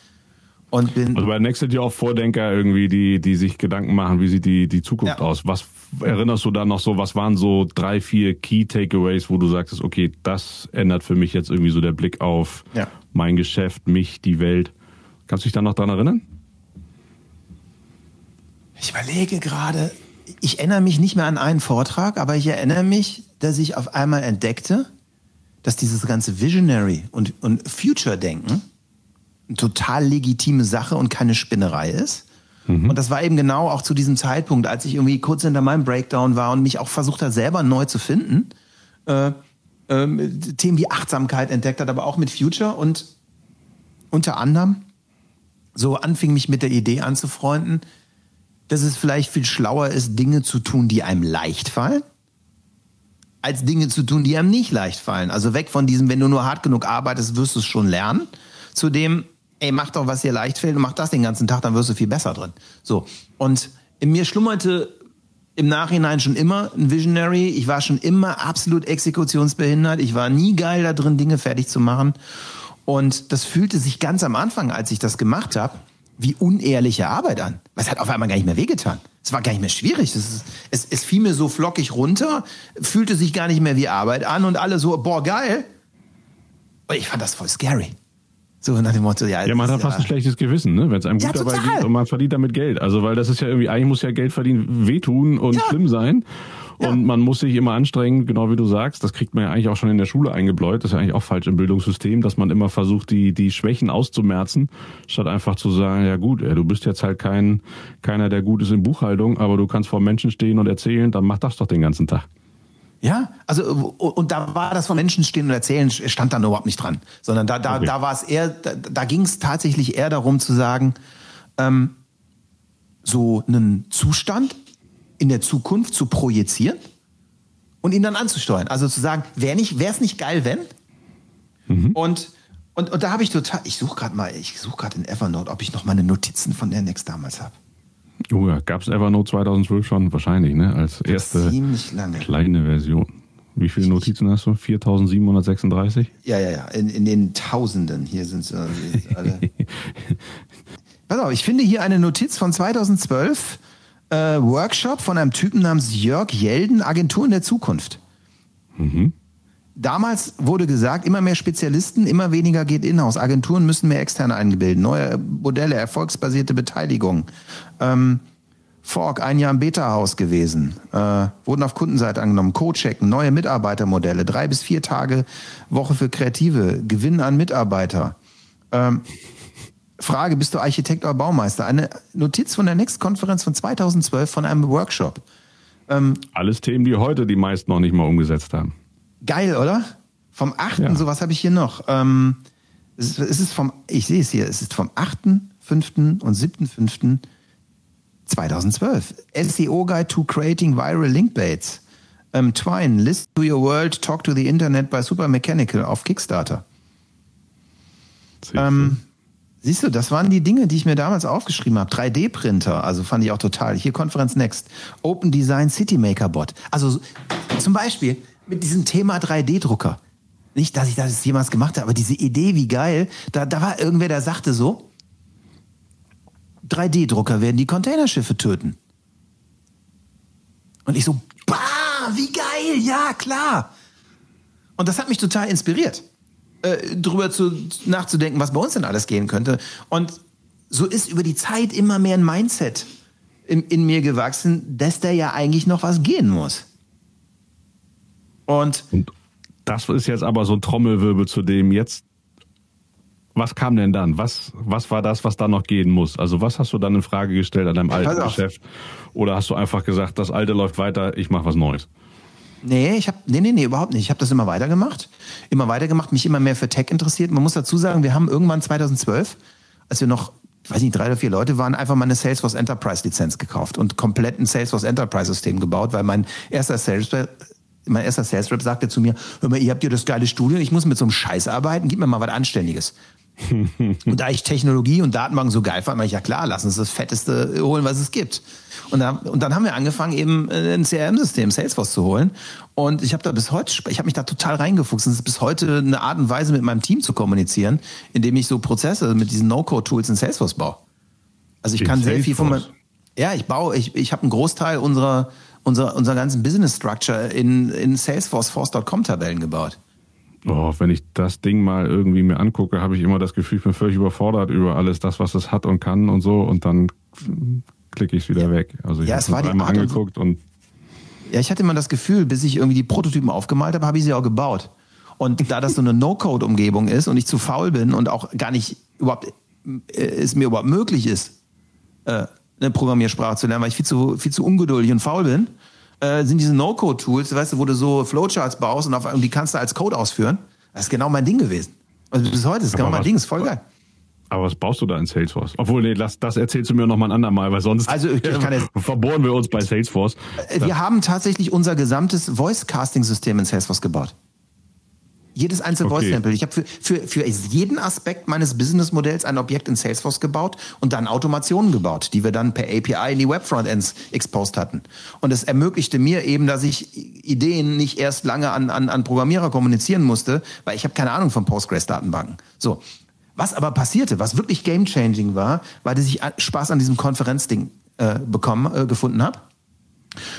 Und bin also bei Next sind ja auch Vordenker irgendwie, die, die sich Gedanken machen, wie sieht die, die Zukunft ja. aus. Was erinnerst du da noch so, was waren so drei, vier Key Takeaways, wo du sagtest, okay, das ändert für mich jetzt irgendwie so der Blick auf ja. mein Geschäft, mich, die Welt. Kannst du dich da noch dran erinnern? Ich überlege gerade, ich erinnere mich nicht mehr an einen Vortrag, aber ich erinnere mich, dass ich auf einmal entdeckte, dass dieses ganze Visionary und, und Future-Denken, eine total legitime Sache und keine Spinnerei ist. Mhm. Und das war eben genau auch zu diesem Zeitpunkt, als ich irgendwie kurz hinter meinem Breakdown war und mich auch versucht hat, selber neu zu finden. Äh, äh, Themen wie Achtsamkeit entdeckt hat, aber auch mit Future und unter anderem so anfing mich mit der Idee anzufreunden, dass es vielleicht viel schlauer ist, Dinge zu tun, die einem leicht fallen, als Dinge zu tun, die einem nicht leicht fallen. Also weg von diesem, wenn du nur hart genug arbeitest, wirst du es schon lernen, zu dem, ey, mach doch, was dir leicht fällt und mach das den ganzen Tag, dann wirst du viel besser drin. So. Und in mir schlummerte im Nachhinein schon immer ein Visionary. Ich war schon immer absolut exekutionsbehindert. Ich war nie geil da drin, Dinge fertig zu machen. Und das fühlte sich ganz am Anfang, als ich das gemacht habe, wie unehrliche Arbeit an. Es hat auf einmal gar nicht mehr wehgetan. Es war gar nicht mehr schwierig. Ist, es, es fiel mir so flockig runter, fühlte sich gar nicht mehr wie Arbeit an und alle so, boah, geil. Und ich fand das voll scary. So nach dem Motto, ja. Ja, man hat fast ja. ein schlechtes Gewissen, ne? wenn es einem gut ja, dabei geht und man verdient damit Geld. Also, weil das ist ja irgendwie, eigentlich muss ja Geld verdienen wehtun und ja. schlimm sein. Und man muss sich immer anstrengen, genau wie du sagst. Das kriegt man ja eigentlich auch schon in der Schule eingebläut. Das ist ja eigentlich auch falsch im Bildungssystem, dass man immer versucht, die, die Schwächen auszumerzen, statt einfach zu sagen, ja gut, du bist jetzt halt kein, keiner, der gut ist in Buchhaltung, aber du kannst vor Menschen stehen und erzählen, dann mach das doch den ganzen Tag. Ja, also und da war das von Menschen stehen und erzählen, stand dann überhaupt nicht dran. Sondern da, da, okay. da war es eher, da, da ging es tatsächlich eher darum zu sagen, ähm, so einen Zustand in der Zukunft zu projizieren und ihn dann anzusteuern. Also zu sagen, wäre nicht, es nicht geil, wenn? Mhm. Und, und, und da habe ich total, ich suche gerade mal, ich suche gerade in Evernote, ob ich noch meine Notizen von der Next damals habe. Oh ja, gab es Evernote 2012 schon wahrscheinlich, ne? Als erste kleine Version. Wie viele Notizen hast du? 4736? Ja, ja, ja. In, in den Tausenden. Hier sind sie alle. Pass auf, ich finde hier eine Notiz von 2012. Äh, Workshop von einem Typen namens Jörg Jelden, Agenturen der Zukunft. Mhm. Damals wurde gesagt, immer mehr Spezialisten, immer weniger geht in-house. Agenturen müssen mehr externe eingebilden. Neue Modelle, erfolgsbasierte Beteiligung. Ähm, Fork, ein Jahr im Beta-Haus gewesen, äh, wurden auf Kundenseite angenommen, Co-Checken, neue Mitarbeitermodelle, drei bis vier Tage Woche für Kreative, Gewinn an Mitarbeiter. Ähm, Frage, bist du Architekt oder Baumeister? Eine Notiz von der Next-Konferenz von 2012 von einem Workshop. Ähm, Alles Themen, die heute die meisten noch nicht mal umgesetzt haben. Geil, oder? Vom 8. Ja. sowas habe ich hier noch. Ähm, es, ist, es ist vom, ich sehe es hier, es ist vom 8., 5. und 7.5. 2012. SEO Guide to Creating Viral Link Baits. Ähm, Twine, List to Your World, Talk to the Internet by Super Mechanical auf Kickstarter. Ähm, siehst du, das waren die Dinge, die ich mir damals aufgeschrieben habe. 3D-Printer, also fand ich auch total. Hier Konferenz Next. Open Design City Maker Bot. Also zum Beispiel mit diesem Thema 3D-Drucker. Nicht, dass ich das jemals gemacht habe, aber diese Idee, wie geil. Da, da war irgendwer, der sagte so, 3D-Drucker werden die Containerschiffe töten. Und ich so, bah, wie geil, ja, klar. Und das hat mich total inspiriert, äh, drüber zu, nachzudenken, was bei uns denn alles gehen könnte. Und so ist über die Zeit immer mehr ein Mindset in, in mir gewachsen, dass da ja eigentlich noch was gehen muss. Und, Und das ist jetzt aber so ein Trommelwirbel zu dem jetzt was kam denn dann? Was, was war das, was da noch gehen muss? Also was hast du dann in Frage gestellt an deinem alten Geschäft? Oder hast du einfach gesagt, das alte läuft weiter, ich mache was Neues? Nee, ich habe nee, nee, nee, überhaupt nicht. Ich habe das immer weitergemacht. Immer weitergemacht, mich immer mehr für Tech interessiert. Man muss dazu sagen, wir haben irgendwann 2012, als wir noch ich weiß nicht, drei oder vier Leute waren, einfach mal eine Salesforce Enterprise Lizenz gekauft und komplett ein Salesforce Enterprise System gebaut, weil mein erster Sales mein erster Sales Rep sagte zu mir, hör mal, ihr habt hier das geile Studio, ich muss mit so einem Scheiß arbeiten, gib mir mal was Anständiges und da ich Technologie und Datenbanken so geil fand, war ich ja klar, lass uns das Fetteste holen, was es gibt. Und dann, und dann haben wir angefangen, eben äh, ein CRM-System, Salesforce zu holen. Und ich habe da bis heute, ich habe mich da total reingefuchst. Und es ist bis heute eine Art und Weise, mit meinem Team zu kommunizieren, indem ich so Prozesse mit diesen No-Code-Tools in Salesforce baue. Also ich in kann Salesforce. sehr viel von meinem, ja, ich baue, ich, ich habe einen Großteil unserer, unserer, unserer ganzen Business Structure in, in Salesforce Force.com Tabellen gebaut. Oh, wenn ich das Ding mal irgendwie mir angucke, habe ich immer das Gefühl, ich bin völlig überfordert über alles das, was es hat und kann und so und dann klicke ich es wieder ja. weg. Also ich ja, habe es einmal angeguckt und, und ja, ich hatte immer das Gefühl, bis ich irgendwie die Prototypen aufgemalt habe, habe ich sie auch gebaut. Und da das so eine No-Code-Umgebung ist und ich zu faul bin und auch gar nicht überhaupt äh, es mir überhaupt möglich ist, äh, eine Programmiersprache zu lernen, weil ich viel zu viel zu ungeduldig und faul bin, äh, sind diese No-Code-Tools, weißt du, wo du so Flowcharts baust und, auf, und die kannst du als Code ausführen. Das ist genau mein Ding gewesen. Also bis heute ist genau mein Ding, ist voll geil. Aber was baust du da in Salesforce? Obwohl, nee, das, das erzählst du mir noch mal ein andermal, weil sonst also ich, kann jetzt, verbohren wir uns bei Salesforce. Wir haben tatsächlich unser gesamtes Voice-Casting-System in Salesforce gebaut. Jedes einzelne okay. Voice-Sample. Ich habe für, für, für jeden Aspekt meines Businessmodells ein Objekt in Salesforce gebaut und dann Automationen gebaut, die wir dann per API in die Web-Frontends exposed hatten. Und es ermöglichte mir eben, dass ich Ideen nicht erst lange an, an, an Programmierer kommunizieren musste, weil ich habe keine Ahnung von Postgres-Datenbanken. So. Was aber passierte, was wirklich game-changing war, war, dass ich Spaß an diesem Konferenzding äh, bekommen, äh, gefunden habe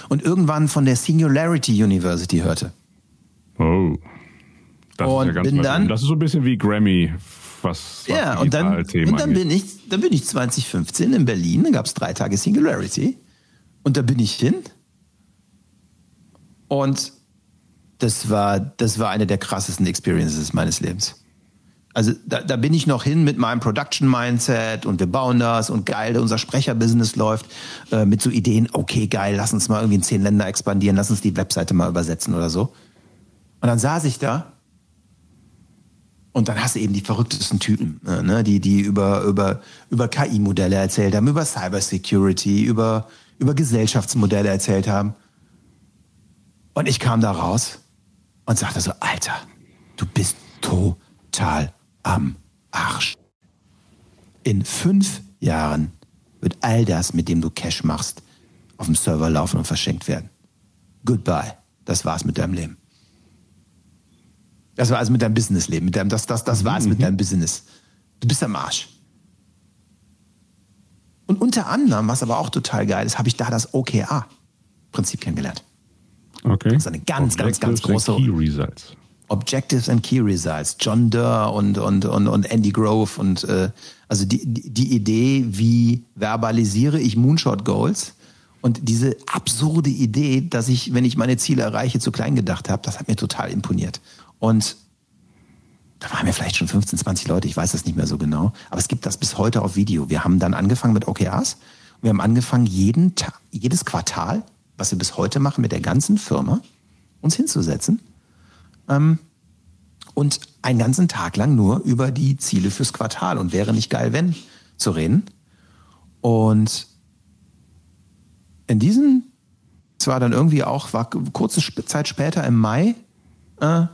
und irgendwann von der Singularity University hörte. Oh. Das und ist ja bin dann, das ist so ein bisschen wie Grammy, was, was ja und dann und dann bin ich dann bin ich 2015 in Berlin, da gab es drei Tage Singularity und da bin ich hin und das war das war eine der krassesten Experiences meines Lebens. Also da, da bin ich noch hin mit meinem Production-Mindset und wir bauen das und geil, unser Sprecher-Business läuft äh, mit so Ideen, okay, geil, lass uns mal irgendwie in zehn Länder expandieren, lass uns die Webseite mal übersetzen oder so. Und dann saß ich da und dann hast du eben die verrücktesten Typen, äh, ne, die, die über, über, über KI-Modelle erzählt haben, über Cybersecurity, über, über Gesellschaftsmodelle erzählt haben. Und ich kam da raus und sagte so, Alter, du bist total am Arsch. In fünf Jahren wird all das, mit dem du Cash machst, auf dem Server laufen und verschenkt werden. Goodbye. Das war's mit deinem Leben. Das war also mit deinem Businessleben. Mit deinem, das das, das war es mit deinem Business. Du bist am Arsch. Und unter anderem, was aber auch total geil ist, habe ich da das OKR-Prinzip kennengelernt. Okay. Das ist eine ganz, ganz, ganz Objectives große and Key Results. Objectives and Key Results. John Durr und, und, und, und Andy Grove und äh, also die, die die Idee, wie verbalisiere ich Moonshot Goals und diese absurde Idee, dass ich, wenn ich meine Ziele erreiche, zu klein gedacht habe, das hat mir total imponiert. Und da waren wir vielleicht schon 15, 20 Leute, ich weiß das nicht mehr so genau, aber es gibt das bis heute auf Video. Wir haben dann angefangen mit OKRs. Wir haben angefangen, jeden Tag, jedes Quartal, was wir bis heute machen, mit der ganzen Firma, uns hinzusetzen ähm, und einen ganzen Tag lang nur über die Ziele fürs Quartal und wäre nicht geil, wenn zu reden. Und in diesen, zwar dann irgendwie auch, war kurze Zeit später im Mai äh,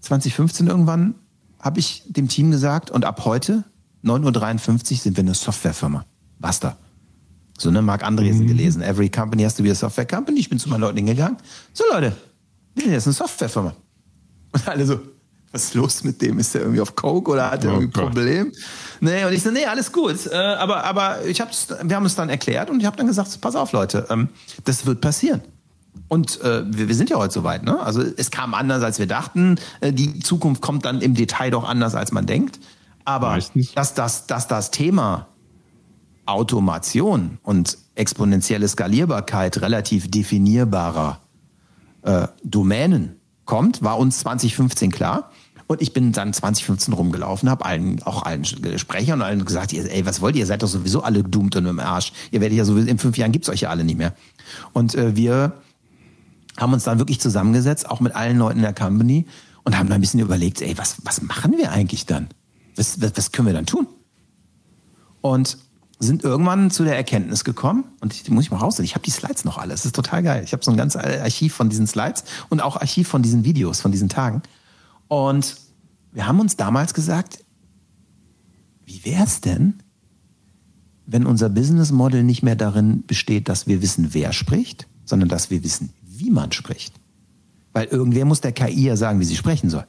2015 irgendwann, habe ich dem Team gesagt, und ab heute, 9.53 Uhr, sind wir eine Softwarefirma. Basta. So, ne, Marc Andresen gelesen. Every company has to be a software company. Ich bin zu meinen Leuten hingegangen. So, Leute, wir sind jetzt eine Softwarefirma. Und alle so, was ist los mit dem? Ist der irgendwie auf Coke oder hat er Oh irgendwie ein. Problem? Nee, und ich so, nee, alles gut. Äh, aber, aber ich hab's, wir haben es dann erklärt und ich habe dann gesagt, pass auf, Leute, ähm, das wird passieren. Und äh, wir, wir sind ja heute soweit, ne? Also es kam anders, als wir dachten. Äh, die Zukunft kommt dann im Detail doch anders, als man denkt. Aber Meistens. dass das, dass das Thema Automation und exponentielle Skalierbarkeit relativ definierbarer äh, Domänen kommt, war uns 2015 klar. Und ich bin dann 2015 rumgelaufen, habe allen, auch allen Sprechern und allen gesagt, ey, was wollt ihr? Ihr seid doch sowieso alle doomed und im Arsch. Ihr werdet ja sowieso, in fünf Jahren gibt's euch ja alle nicht mehr. Und äh, wir haben uns dann wirklich zusammengesetzt, auch mit allen Leuten in der Company und haben dann ein bisschen überlegt, ey, was, was machen wir eigentlich dann? Was, was, was können wir dann tun? Und sind irgendwann zu der Erkenntnis gekommen, und die, die muss ich mal rausnehmen, ich habe die Slides noch alle, das ist total geil. Ich habe so ein ganzes Archiv von diesen Slides und auch Archiv von diesen Videos, von diesen Tagen. Und wir haben uns damals gesagt, wie wäre es denn, wenn unser Business Model nicht mehr darin besteht, dass wir wissen, wer spricht, sondern dass wir wissen, wie man spricht. Weil irgendwer muss der KI ja sagen, wie sie sprechen soll.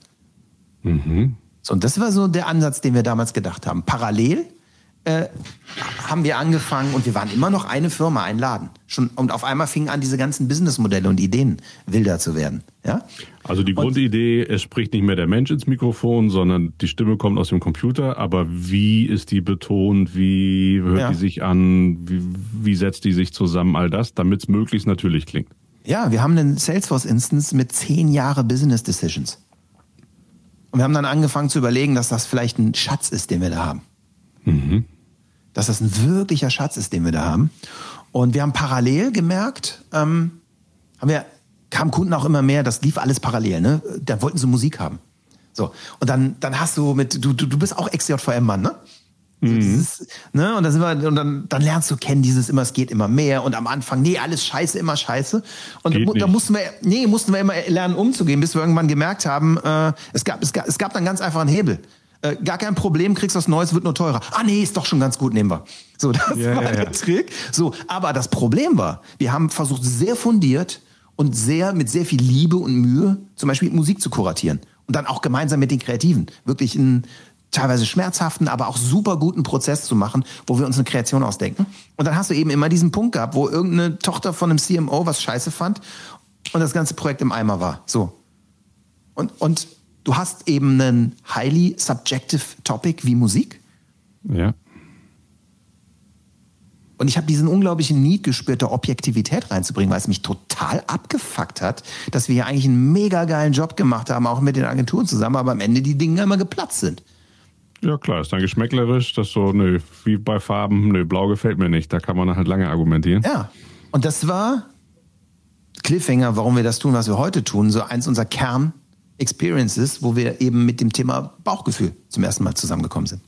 So, und das war so der Ansatz, den wir damals gedacht haben. Parallel äh, haben wir angefangen und wir waren immer noch eine Firma, ein Laden. Schon, und auf einmal fingen an, diese ganzen Businessmodelle und Ideen wilder zu werden. Ja? Also die Grundidee, es spricht nicht mehr der Mensch ins Mikrofon, sondern die Stimme kommt aus dem Computer, aber wie ist die betont, wie hört Ja. die sich an, wie, wie setzt die sich zusammen, all das, damit es möglichst natürlich klingt. Ja, wir haben einen Salesforce-Instance mit zehn Jahre Business Decisions. Und wir haben dann angefangen zu überlegen, dass das vielleicht ein Schatz ist, den wir da haben. Dass das ein wirklicher Schatz ist, den wir da haben. Und wir haben parallel gemerkt, ähm, haben wir, kamen Kunden auch immer mehr, das lief alles parallel, ne? Da wollten sie Musik haben. So. Und dann, dann hast du mit, du, du, du bist auch XJVM-Mann, ne? So dieses, ne? Und, dann sind wir, und dann, dann lernst du kennen dieses immer, es geht immer mehr und am Anfang, nee, alles scheiße, immer scheiße. Und Geht da nicht. mussten wir, nee, mussten wir immer lernen umzugehen, bis wir irgendwann gemerkt haben, äh, es, gab, es, gab, es gab dann ganz einfach einen Hebel. Äh, gar kein Problem, kriegst was Neues, wird nur teurer. Ah nee, ist doch schon ganz gut, nehmen wir. So, das Ja, war ja, der ja. Trick. So, aber das Problem war, wir haben versucht, sehr fundiert und sehr mit sehr viel Liebe und Mühe, zum Beispiel Musik zu kuratieren. Und dann auch gemeinsam mit den Kreativen. Wirklich einen teilweise schmerzhaften, aber auch super guten Prozess zu machen, wo wir uns eine Kreation ausdenken. Und dann hast du eben immer diesen Punkt gehabt, wo irgendeine Tochter von einem CMO was scheiße fand und das ganze Projekt im Eimer war. So. Und, und du hast eben einen highly subjective Topic wie Musik. Ja. Und ich habe diesen unglaublichen Need gespürt, da Objektivität reinzubringen, weil es mich total abgefuckt hat, dass wir hier eigentlich einen mega geilen Job gemacht haben, auch mit den Agenturen zusammen, aber am Ende die Dinge immer geplatzt sind. Ja klar, ist dann geschmäcklerisch, das so, nö, wie bei Farben, nö, blau gefällt mir nicht, da kann man halt lange argumentieren. Ja. Und das war Cliffhanger, warum wir das tun, was wir heute tun, so eins unserer Kern-Experiences, wo wir eben mit dem Thema Bauchgefühl zum ersten Mal zusammengekommen sind.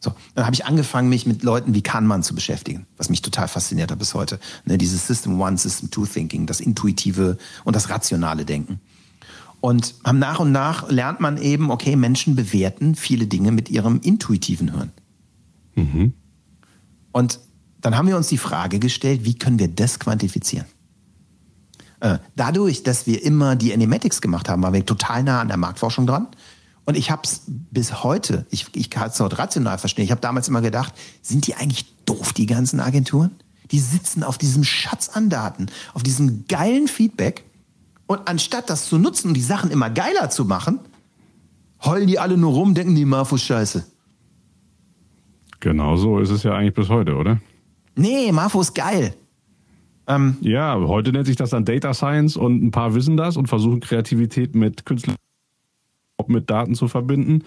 So, dann habe ich angefangen, mich mit Leuten wie Kahnemann zu beschäftigen, was mich total fasziniert hat bis heute. Ne, dieses System One, System Two Thinking, das intuitive und das rationale Denken. Und nach und nach lernt man eben, okay, Menschen bewerten viele Dinge mit ihrem intuitiven Hören. Und dann haben wir uns die Frage gestellt, wie können wir das quantifizieren? Äh, dadurch, dass wir immer die Animatics gemacht haben, waren wir total nah an der Marktforschung dran. Und ich habe es bis heute, ich, ich kann es heute rational verstehen, ich habe damals immer gedacht, sind die eigentlich doof, die ganzen Agenturen? Die sitzen auf diesem Schatz an Daten, auf diesem geilen Feedback. Und anstatt das zu nutzen und die Sachen immer geiler zu machen, heulen die alle nur rum, denken die Marfus scheiße. Genau so ist es ja eigentlich bis heute, oder? Nee, Marfus geil. Ähm, ja, heute nennt sich das dann Data Science und ein paar wissen das und versuchen Kreativität mit Künstlern mit Daten zu verbinden.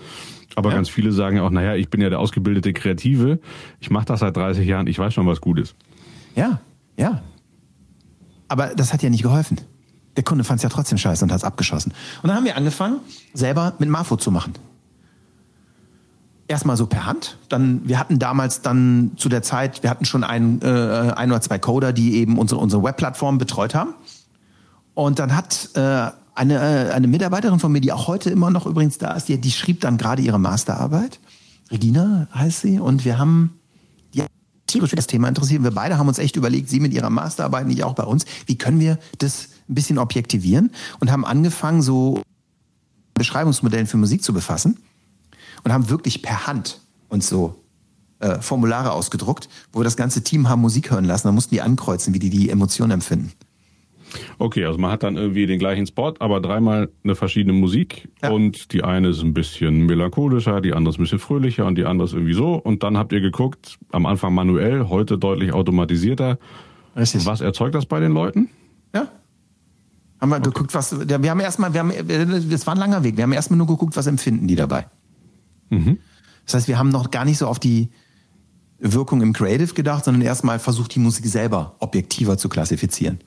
Aber ja. ganz viele sagen ja auch, naja, ich bin ja der ausgebildete Kreative, ich mache das seit 30 Jahren, ich weiß schon, was gut ist. Ja, ja. Aber das hat ja nicht geholfen. Der Kunde fand es ja trotzdem scheiße und hat es abgeschossen. Und dann haben wir angefangen, selber mit Marfo zu machen. Erstmal so per Hand. Dann, wir hatten damals dann zu der Zeit, wir hatten schon ein, äh, ein oder zwei Coder, die eben unsere, unsere Webplattform betreut haben. Und dann hat äh, eine, äh, eine Mitarbeiterin von mir, die auch heute immer noch übrigens da ist, die, die schrieb dann gerade ihre Masterarbeit. Regina heißt sie. Und wir haben tierisch für das Thema interessiert. Wir beide haben uns echt überlegt, sie mit ihrer Masterarbeit, nicht auch bei uns, wie können wir das ein bisschen objektivieren und haben angefangen, so Beschreibungsmodellen für Musik zu befassen und haben wirklich per Hand uns so äh, Formulare ausgedruckt, wo wir das ganze Team haben Musik hören lassen. Da mussten die ankreuzen, wie die die Emotionen empfinden. Okay, also man hat dann irgendwie den gleichen Spot, aber dreimal eine verschiedene Musik ja. und die eine ist ein bisschen melancholischer, die andere ist ein bisschen fröhlicher und die andere ist irgendwie so und dann habt ihr geguckt, am Anfang manuell, heute deutlich automatisierter. Richtig. Was erzeugt das bei den Leuten? Ja. Haben wir okay. geguckt, was, wir haben erstmal, wir haben, das war ein langer Weg, wir haben erstmal nur geguckt, was empfinden die dabei. Mhm. Das heißt, wir haben noch gar nicht so auf die Wirkung im Creative gedacht, sondern erstmal versucht, die Musik selber objektiver zu klassifizieren.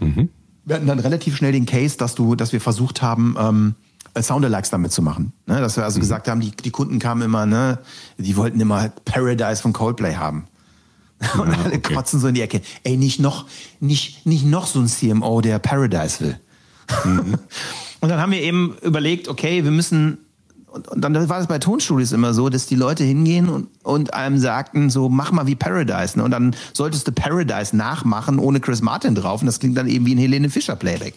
Mhm. Wir hatten dann relativ schnell den Case, dass du, dass wir versucht haben, ähm, Soundalikes damit zu machen. Ne? Dass wir also mhm. gesagt haben, die, die Kunden kamen immer, ne, die wollten immer Paradise von Coldplay haben. Und alle okay. kotzen so in die Ecke. Ey, nicht noch, nicht, nicht noch so ein CMO, der Paradise will. Mhm. Und dann haben wir eben überlegt, okay, wir müssen und, und dann war das bei Tonstudios immer so, dass die Leute hingehen und, und einem sagten, so mach mal wie Paradise. Ne? Und dann solltest du Paradise nachmachen ohne Chris Martin drauf. Und das klingt dann eben wie ein Helene Fischer Playback.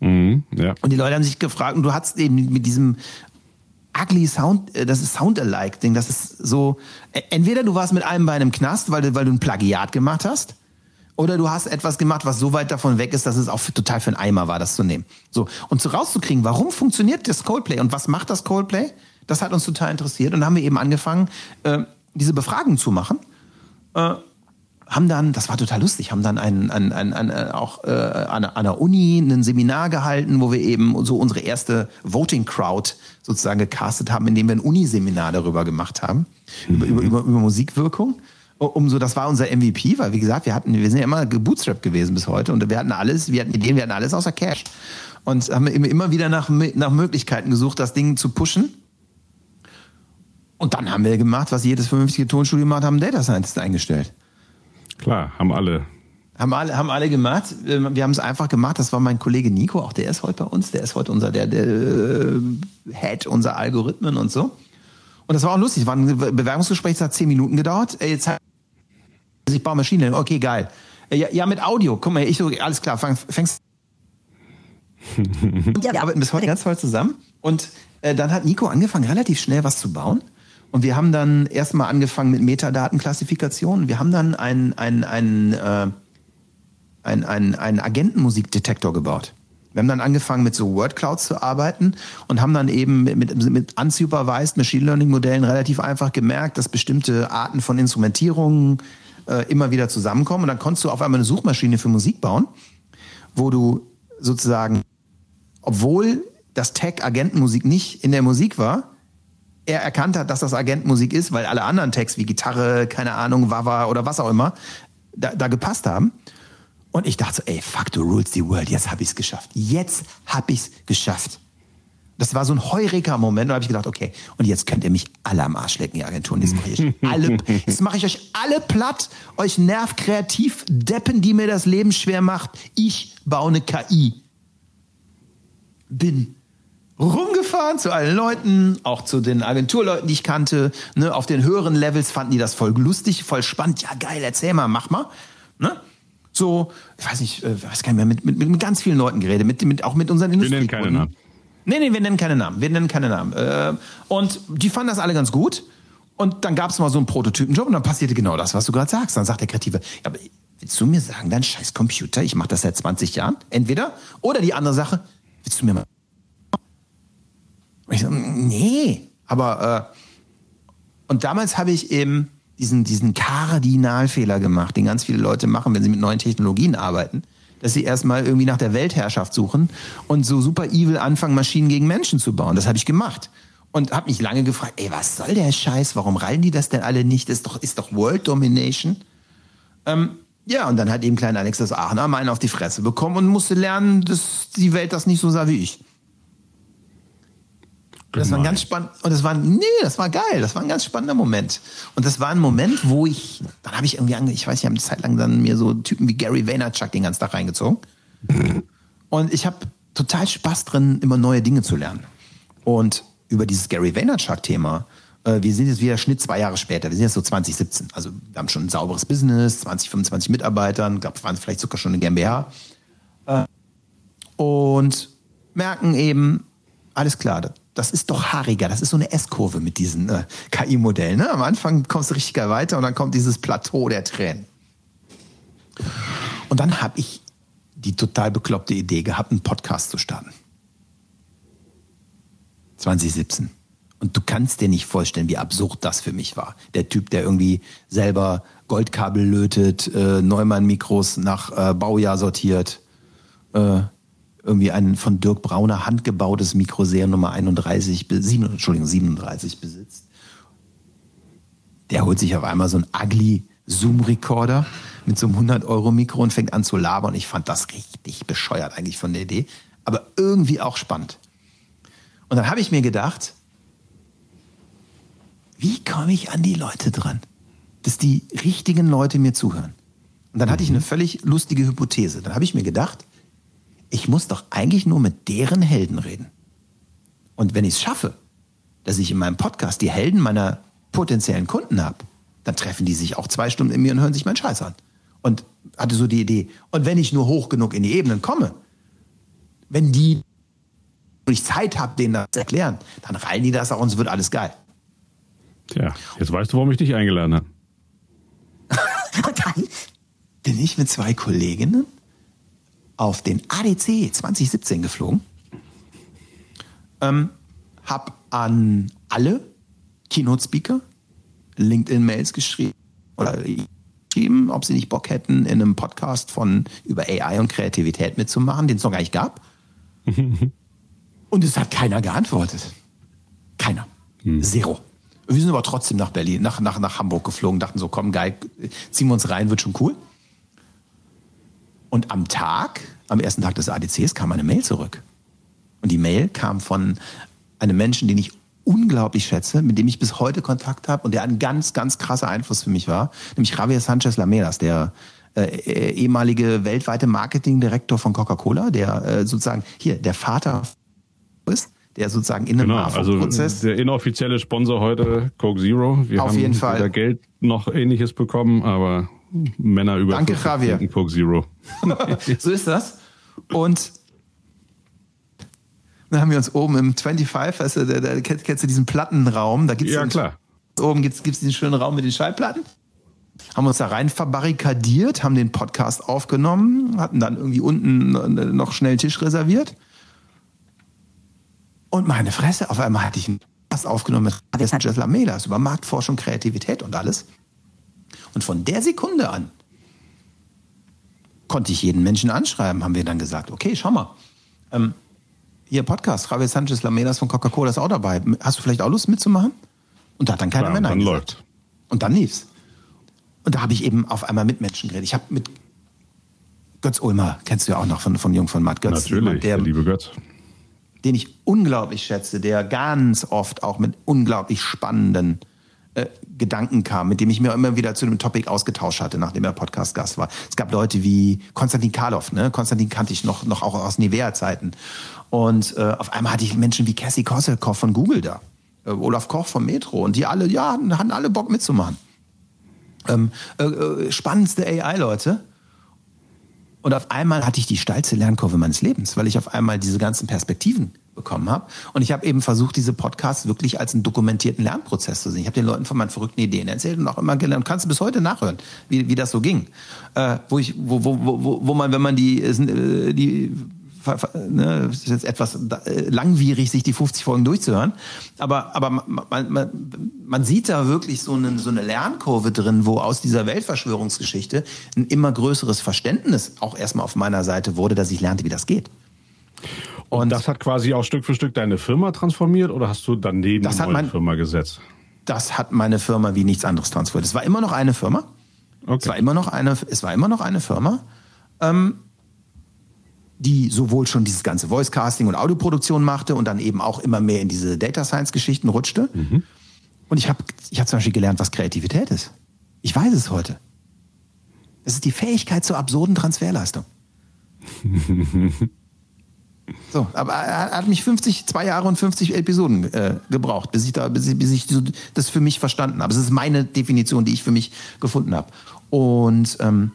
Mhm, ja. Und die Leute haben sich gefragt, und du hast eben mit diesem ugly Sound, äh, das ist Sound-alike-Ding, das ist so, e, entweder du warst mit einem Bein im Knast, weil du, weil du ein Plagiat gemacht hast, oder du hast etwas gemacht, was so weit davon weg ist, dass es auch total für einen Eimer war, das zu nehmen. So. Und so rauszukriegen, warum funktioniert das Coldplay und was macht das Coldplay? Das hat uns total interessiert. Und dann haben wir eben angefangen, äh, diese Befragung zu machen. Äh, haben dann, das war total lustig, haben dann ein, ein, ein, ein, äh, auch äh, an, an der Uni ein Seminar gehalten, wo wir eben so unsere erste Voting Crowd sozusagen gecastet haben, indem wir ein Uniseminar darüber gemacht haben, mhm. über, über, über, Musikwirkung um so, das war unser MVP, weil wie gesagt, wir hatten, wir sind ja immer gebootstrapped gewesen bis heute und wir hatten alles, wir hatten Ideen, wir hatten alles außer Cash. Und haben immer wieder nach, nach Möglichkeiten gesucht, das Ding zu pushen. Und dann haben wir gemacht, was jedes vernünftige Tonstudio macht, haben Data Scientist eingestellt. Klar, haben alle. Haben alle, haben alle gemacht. Wir haben es einfach gemacht. Das war mein Kollege Nico, auch der ist heute bei uns. Der ist heute unser, der, der äh, Head unser Algorithmen und so. Und das war auch lustig. War ein Bewerbungsgespräch, das hat zehn Minuten gedauert. Jetzt ich baue Maschinen. Okay, geil. Ja, ja, mit Audio. Guck mal, ich so, alles klar, fang, fängst. ja, wir arbeiten bis heute ganz toll zusammen. Und äh, dann hat Nico angefangen, relativ schnell was zu bauen. Und wir haben dann erstmal angefangen mit Metadatenklassifikation. Wir haben dann einen, einen, einen, äh, einen, einen, einen Agentenmusikdetektor gebaut. Wir haben dann angefangen mit so Wordclouds zu arbeiten und haben dann eben mit, mit, mit unsupervised Machine Learning Modellen relativ einfach gemerkt, dass bestimmte Arten von Instrumentierungen äh, immer wieder zusammenkommen. Und dann konntest du auf einmal eine Suchmaschine für Musik bauen, wo du sozusagen, obwohl das Tag Agentenmusik nicht in der Musik war, er erkannt hat, dass das Agentenmusik ist, weil alle anderen Tags wie Gitarre, keine Ahnung, Wawa oder was auch immer, da, da gepasst haben. Und ich dachte so, ey, fuck, du rules the world, jetzt hab ich's geschafft. Jetzt hab ich's geschafft. Das war so ein Heureka-Moment. Da habe ich gedacht, okay, und jetzt könnt ihr mich alle am Arsch lecken, die Agenturen. Jetzt mache ich euch alle, jetzt mache ich euch alle platt, euch nervkreativ, Deppen, die mir das Leben schwer macht. Ich baue eine KI. Bin rumgefahren zu allen Leuten, auch zu den Agenturleuten, die ich kannte. Ne, auf den höheren Levels fanden die das voll lustig, voll spannend. Ja, geil, erzähl mal, mach mal. Ne? So, ich weiß nicht, äh, weiß gar nicht mehr, mit, mit, mit ganz vielen Leuten geredet, mit, mit, auch mit unseren Wir nennen keine. Namen. Nee, nee, wir nennen keine Namen. Wir nennen keine Namen. Äh, und die fanden das alle ganz gut. Und dann gab es mal so einen Prototypenjob und dann passierte genau das, was du gerade sagst. Dann sagt der Kreative, ja, aber willst du mir sagen, dein scheiß Computer, ich mache das seit 20 Jahren, entweder, oder die andere Sache, willst du mir mal... Und ich so, nee, aber... Äh, und damals habe ich eben diesen, diesen Kardinalfehler gemacht, den ganz viele Leute machen, wenn sie mit neuen Technologien arbeiten, dass sie erstmal irgendwie nach der Weltherrschaft suchen und so super evil anfangen, Maschinen gegen Menschen zu bauen. Das habe ich gemacht. Und habe mich lange gefragt, ey, was soll der Scheiß? Warum rallen die das denn alle nicht? Das ist doch, ist doch World Domination. Ähm, ja, und dann hat eben klein Alex das Aachener mal einen auf die Fresse bekommen und musste lernen, dass die Welt das nicht so sah wie ich. Das war ein ganz spannend und das war nee, das war geil, das war ein ganz spannender Moment. Und das war ein Moment, wo ich dann habe ich irgendwie ange, ich weiß, ich habe eine Zeit lang dann mir so Typen wie Gary Vaynerchuk den ganzen Tag reingezogen. Und ich habe total Spaß drin, immer neue Dinge zu lernen. Und über dieses Gary Vaynerchuk-Thema, äh, wir sind jetzt wieder Schnitt zwei Jahre später, wir sind jetzt so 2017. Also wir haben schon ein sauberes Business, 20, 25 Mitarbeitern, glaube, waren vielleicht sogar schon eine GmbH. Äh, und merken eben, alles klar, das, ist doch haariger, das ist so eine S-Kurve mit diesen äh, KI-Modellen. Ne? Am Anfang kommst du richtig geil weiter und dann kommt dieses Plateau der Tränen. Und dann habe ich die total bekloppte Idee gehabt, einen Podcast zu starten. 2017. Und du kannst dir nicht vorstellen, wie absurd das für mich war. Der Typ, der irgendwie selber Goldkabel lötet, äh, Neumann-Mikros nach äh, Baujahr sortiert, äh, irgendwie ein von Dirk Brauner handgebautes Mikro Seriennummer 31, be- sieben- Entschuldigung, 37 besitzt. Der holt sich auf einmal so ein ugly Zoom-Recorder mit so einem 100-Euro-Mikro und fängt an zu labern. Ich fand das richtig bescheuert eigentlich von der Idee, aber irgendwie auch spannend. Und dann habe ich mir gedacht, wie komme ich an die Leute dran, dass die richtigen Leute mir zuhören? Und dann hatte ich eine völlig lustige Hypothese. Dann habe ich mir gedacht, ich muss doch eigentlich nur mit deren Helden reden. Und wenn ich es schaffe, dass ich in meinem Podcast die Helden meiner potenziellen Kunden habe, dann treffen die sich auch zwei Stunden in mir und hören sich meinen Scheiß an. Und hatte so die Idee, und wenn ich nur hoch genug in die Ebenen komme, wenn die und ich Zeit habe, denen das zu erklären, dann reilen die das auch und es wird alles geil. Tja, jetzt weißt du, warum ich dich eingeladen habe. Und dann bin ich mit zwei Kolleginnen auf den ADC 2017 geflogen, ähm, hab an alle Keynote-Speaker LinkedIn-Mails geschrieben oder geschrieben, ob sie nicht Bock hätten, in einem Podcast von über AI und Kreativität mitzumachen, den es noch gar nicht gab. und es hat keiner geantwortet. Keiner. Zero. Wir sind aber trotzdem nach Berlin, nach, nach, nach Hamburg geflogen, dachten so, komm, geil, ziehen wir uns rein, wird schon cool. Und am Tag, am ersten Tag des ADCs, kam eine Mail zurück. Und die Mail kam von einem Menschen, den ich unglaublich schätze, mit dem ich bis heute Kontakt habe und der ein ganz, ganz krasser Einfluss für mich war, nämlich Javier Sanchez Lamedas, der äh, äh, ehemalige weltweite Marketingdirektor von Coca-Cola, der äh, sozusagen hier der Vater ist, der sozusagen in einem Genau, also Prozess der inoffizielle Sponsor heute, Coke Zero. Wir Auf haben jeden Fall. weder Geld noch ähnliches bekommen, aber Männer über Danke, 40 Javier. Coke Zero. so ist das. Und dann haben wir uns oben im 25, weißt du, da, da kennst, du diesen Plattenraum, da gibt's Ja, einen- klar. Oben gibt's gibt's diesen schönen Raum mit den Schallplatten. Haben uns da rein verbarrikadiert, haben den Podcast aufgenommen, hatten dann irgendwie unten noch schnell einen Tisch reserviert. Und meine Fresse, auf einmal hatte ich einen Podcast aufgenommen mit Javier Sanchez Lamedas über Marktforschung, Kreativität und alles. Und von der Sekunde an konnte ich jeden Menschen anschreiben, haben wir dann gesagt, okay, schau mal. Ähm, hier Podcast, Javier Sanchez Lamedas von Coca-Cola ist auch dabei. Hast du vielleicht auch Lust mitzumachen? Und da hat dann keiner mehr und Nein dann läuft. Und dann lief's. Und da habe ich eben auf einmal mit Menschen geredet. Ich habe mit Götz Ulmer, kennst du ja auch noch von, von Jung von Matt Götz. Natürlich, der, der, liebe Götz. den ich unglaublich schätze, der ganz oft auch mit unglaublich spannenden äh, Gedanken kam, mit dem ich mir immer wieder zu dem Topic ausgetauscht hatte, nachdem er Podcast-Gast war. Es gab Leute wie Konstantin Karloff, ne? Konstantin kannte ich noch, noch auch aus Nivea-Zeiten. Und äh, auf einmal hatte ich Menschen wie Cassie Kosselkoff von Google da, äh, Olaf Koch vom Metro und die alle, ja, hatten, hatten alle Bock mitzumachen. Ähm, äh, äh, spannendste AI-Leute. Und auf einmal hatte ich die steilste Lernkurve meines Lebens, weil ich auf einmal diese ganzen Perspektiven bekommen habe. Und ich habe eben versucht, diese Podcasts wirklich als einen dokumentierten Lernprozess zu sehen. Ich habe den Leuten von meinen verrückten Ideen erzählt und auch immer gelernt. Kannst du bis heute nachhören, wie, wie das so ging. Äh, wo, ich, wo, wo, wo, wo man, wenn man die, äh, die ne, ist jetzt etwas äh, langwierig, sich die 50 Folgen durchzuhören. Aber, aber man, man, man sieht da wirklich so eine, so eine Lernkurve drin, wo aus dieser Weltverschwörungsgeschichte ein immer größeres Verständnis auch erstmal auf meiner Seite wurde, dass ich lernte, wie das geht. Und das hat quasi auch Stück für Stück deine Firma transformiert oder hast du daneben eine neue mein, Firma gesetzt? Das hat meine Firma wie nichts anderes transformiert. Es war immer noch eine Firma. Okay. Es war immer noch eine, es war immer noch eine Firma. Ähm, die sowohl schon dieses ganze Voice Casting und Audioproduktion machte und dann eben auch immer mehr in diese Data Science Geschichten rutschte. Mhm. Und ich habe ich hab zum Beispiel gelernt, was Kreativität ist. Ich weiß es heute. Es ist die Fähigkeit zur absurden Transferleistung. so, aber er hat mich 50, zwei Jahre und 50 Episoden äh, gebraucht, bis ich, da, bis bis ich das für mich verstanden habe. Es ist meine Definition, die ich für mich gefunden habe. Und ähm,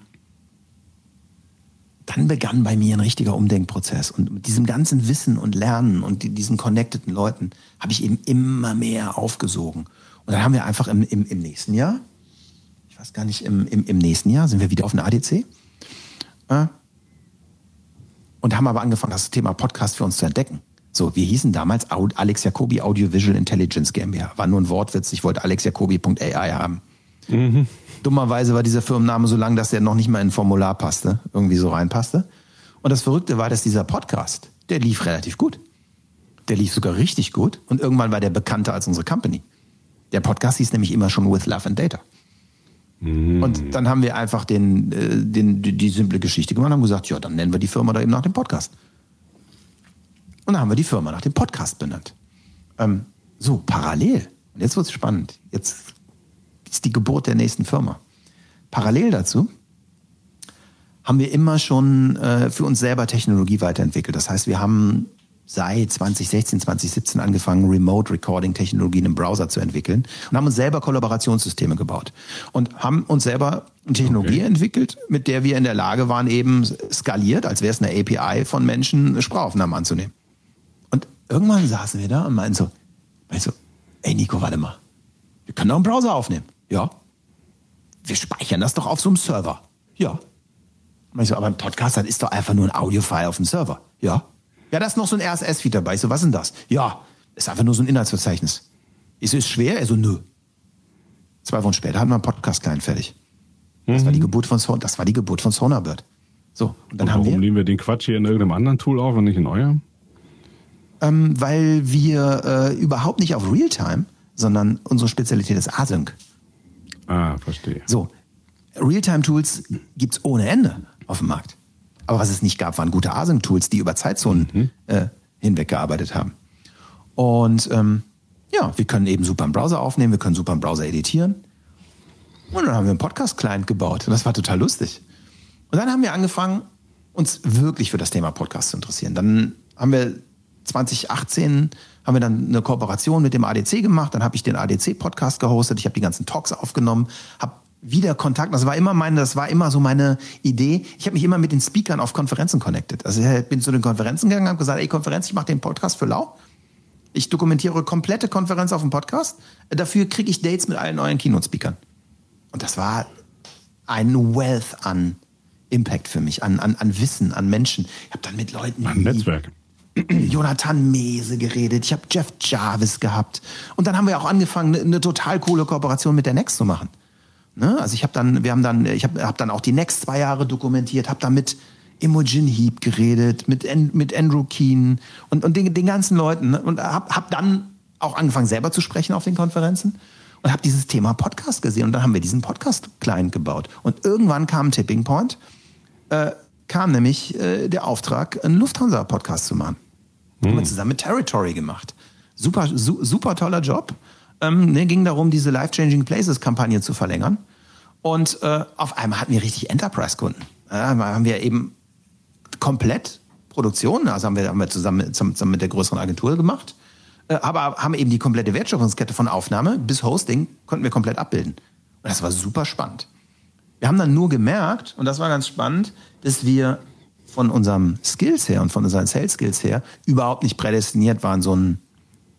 dann begann bei mir ein richtiger Umdenkprozess. Und mit diesem ganzen Wissen und Lernen und diesen connecteden Leuten habe ich eben immer mehr aufgesogen. Und dann haben wir einfach im, im, im nächsten Jahr, ich weiß gar nicht, im, im, im nächsten Jahr sind wir wieder auf einer ADC. Äh, und haben aber angefangen, das Thema Podcast für uns zu entdecken. So, wir hießen damals Alex Jacobi Audiovisual Intelligence GmbH. War nur ein Wortwitz, ich wollte alexjacobi.ai haben. Mhm. Dummerweise war dieser Firmenname so lang, dass der noch nicht mal in ein Formular passte, irgendwie so reinpasste. Und das Verrückte war, dass dieser Podcast, der lief relativ gut. Der lief sogar richtig gut und irgendwann war der bekannter als unsere Company. Der Podcast hieß nämlich immer schon With Love and Data. Mm. Und dann haben wir einfach den, äh, den, die, die simple Geschichte gemacht und haben gesagt, ja, dann nennen wir die Firma da eben nach dem Podcast. Und dann haben wir die Firma nach dem Podcast benannt. Ähm, so, parallel. Und jetzt wird es spannend. Jetzt ist die Geburt der nächsten Firma. Parallel dazu haben wir immer schon äh, für uns selber Technologie weiterentwickelt. Das heißt, wir haben seit 2016, 2017 angefangen, Remote Recording Technologien im Browser zu entwickeln und haben uns selber Kollaborationssysteme gebaut und haben uns selber eine Technologie okay. entwickelt, mit der wir in der Lage waren, eben skaliert, als wäre es eine API von Menschen, Sprachaufnahmen anzunehmen. Und irgendwann saßen wir da und meinten so, meinten so, ey Nico, warte mal, wir können auch einen Browser aufnehmen. Ja. Wir speichern das doch auf so einem Server. Ja. Und ich so, aber ein Podcast, das ist doch einfach nur ein Audio-File auf dem Server. Ja. Ja, da ist noch so ein RSS-Feed dabei. Ich so, was ist denn das? Ja, ist einfach nur so ein Inhaltsverzeichnis. Ich so, ist schwer? Er so, nö. Zwei Wochen später hatten wir einen Podcast-Client fertig. Das mhm. war die Geburt von Son das war die Geburt von Sonarbird. So, und dann und haben warum wir. nehmen wir den Quatsch hier in irgendeinem anderen Tool auf und nicht in eurem? Ähm, weil wir äh, überhaupt nicht auf Realtime, sondern unsere Spezialität ist Async. Ah, verstehe. So, Realtime-Tools gibt es ohne Ende auf dem Markt. Aber was es nicht gab, waren gute Async-Tools, die über Zeitzonen mhm. äh, hinweg gearbeitet haben. Und ähm, ja, wir können eben super im Browser aufnehmen, wir können super im Browser editieren. Und dann haben wir einen Podcast-Client gebaut. Und das war total lustig. Und dann haben wir angefangen, uns wirklich für das Thema Podcast zu interessieren. Dann haben wir 2018 haben wir dann eine Kooperation mit dem ADC gemacht. Dann habe ich den ADC-Podcast gehostet. Ich habe die ganzen Talks aufgenommen, habe wieder Kontakt. Das war immer meine, das war immer so meine Idee. Ich habe mich immer mit den Speakern auf Konferenzen connected. Also ich bin zu den Konferenzen gegangen, habe gesagt, ey Konferenz, ich mache den Podcast für lau. Ich dokumentiere komplette Konferenz auf dem Podcast. Dafür kriege ich Dates mit allen euren Keynote-Speakern. Und das war ein Wealth an Impact für mich, an, an, an Wissen, an Menschen. Ich habe dann mit Leuten. Ein Netzwerk. Jonathan Mese geredet, ich habe Jeff Jarvis gehabt. Und dann haben wir auch angefangen, eine, eine total coole Kooperation mit der Next zu machen. Ne? Also ich habe dann, wir haben dann, ich habe hab dann auch die Next zwei Jahre dokumentiert, habe dann mit Imogen Heap geredet, mit, mit Andrew Keen und, und den, den ganzen Leuten. Ne? Und habe hab dann auch angefangen, selber zu sprechen auf den Konferenzen und habe dieses Thema Podcast gesehen. Und dann haben wir diesen Podcast-Client gebaut. Und irgendwann kam ein Tipping Point. Äh, kam nämlich äh, der Auftrag, einen Lufthansa-Podcast zu machen. Hm. Haben wir zusammen mit Territory gemacht. Super, su super toller Job. Ähm, ne, ging darum, diese Life-Changing Places-Kampagne zu verlängern. Und äh, auf einmal hatten wir richtig Enterprise-Kunden. Äh, haben wir eben komplett Produktion, also haben wir, haben wir zusammen, zusammen mit der größeren Agentur gemacht, äh, aber haben eben die komplette Wertschöpfungskette von Aufnahme bis Hosting konnten wir komplett abbilden. Und das war super spannend. Wir haben dann nur gemerkt, und das war ganz spannend, dass wir von unserem Skills her und von unseren Sales Skills her überhaupt nicht prädestiniert waren, so ein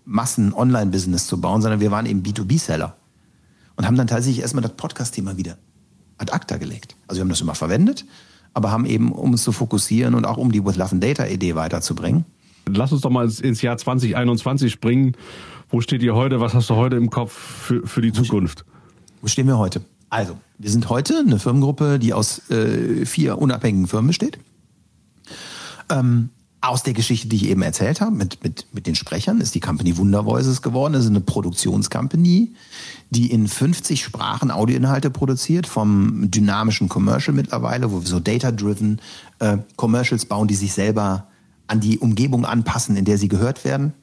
Massen-Online-Business zu bauen, sondern wir waren eben B2B-Seller. Und haben dann tatsächlich erstmal das Podcast-Thema wieder ad acta gelegt. Also wir haben das immer verwendet, aber haben eben, um uns zu fokussieren und auch um die With Love and Data Idee weiterzubringen. Lass uns doch mal ins Jahr 2021 springen. Wo steht ihr heute? Was hast du heute im Kopf für, für die Zukunft? Wo stehen wir heute? Also, wir sind heute eine Firmengruppe, die aus äh, vier unabhängigen Firmen besteht. Ähm, aus der Geschichte, die ich eben erzählt habe, mit, mit, mit den Sprechern, ist die Company Wonder Voices geworden. Das ist eine Produktionscompany, die in 50 Sprachen Audioinhalte produziert, vom dynamischen Commercial mittlerweile, wo wir so data-driven äh, Commercials bauen, die sich selber an die Umgebung anpassen, in der sie gehört werden.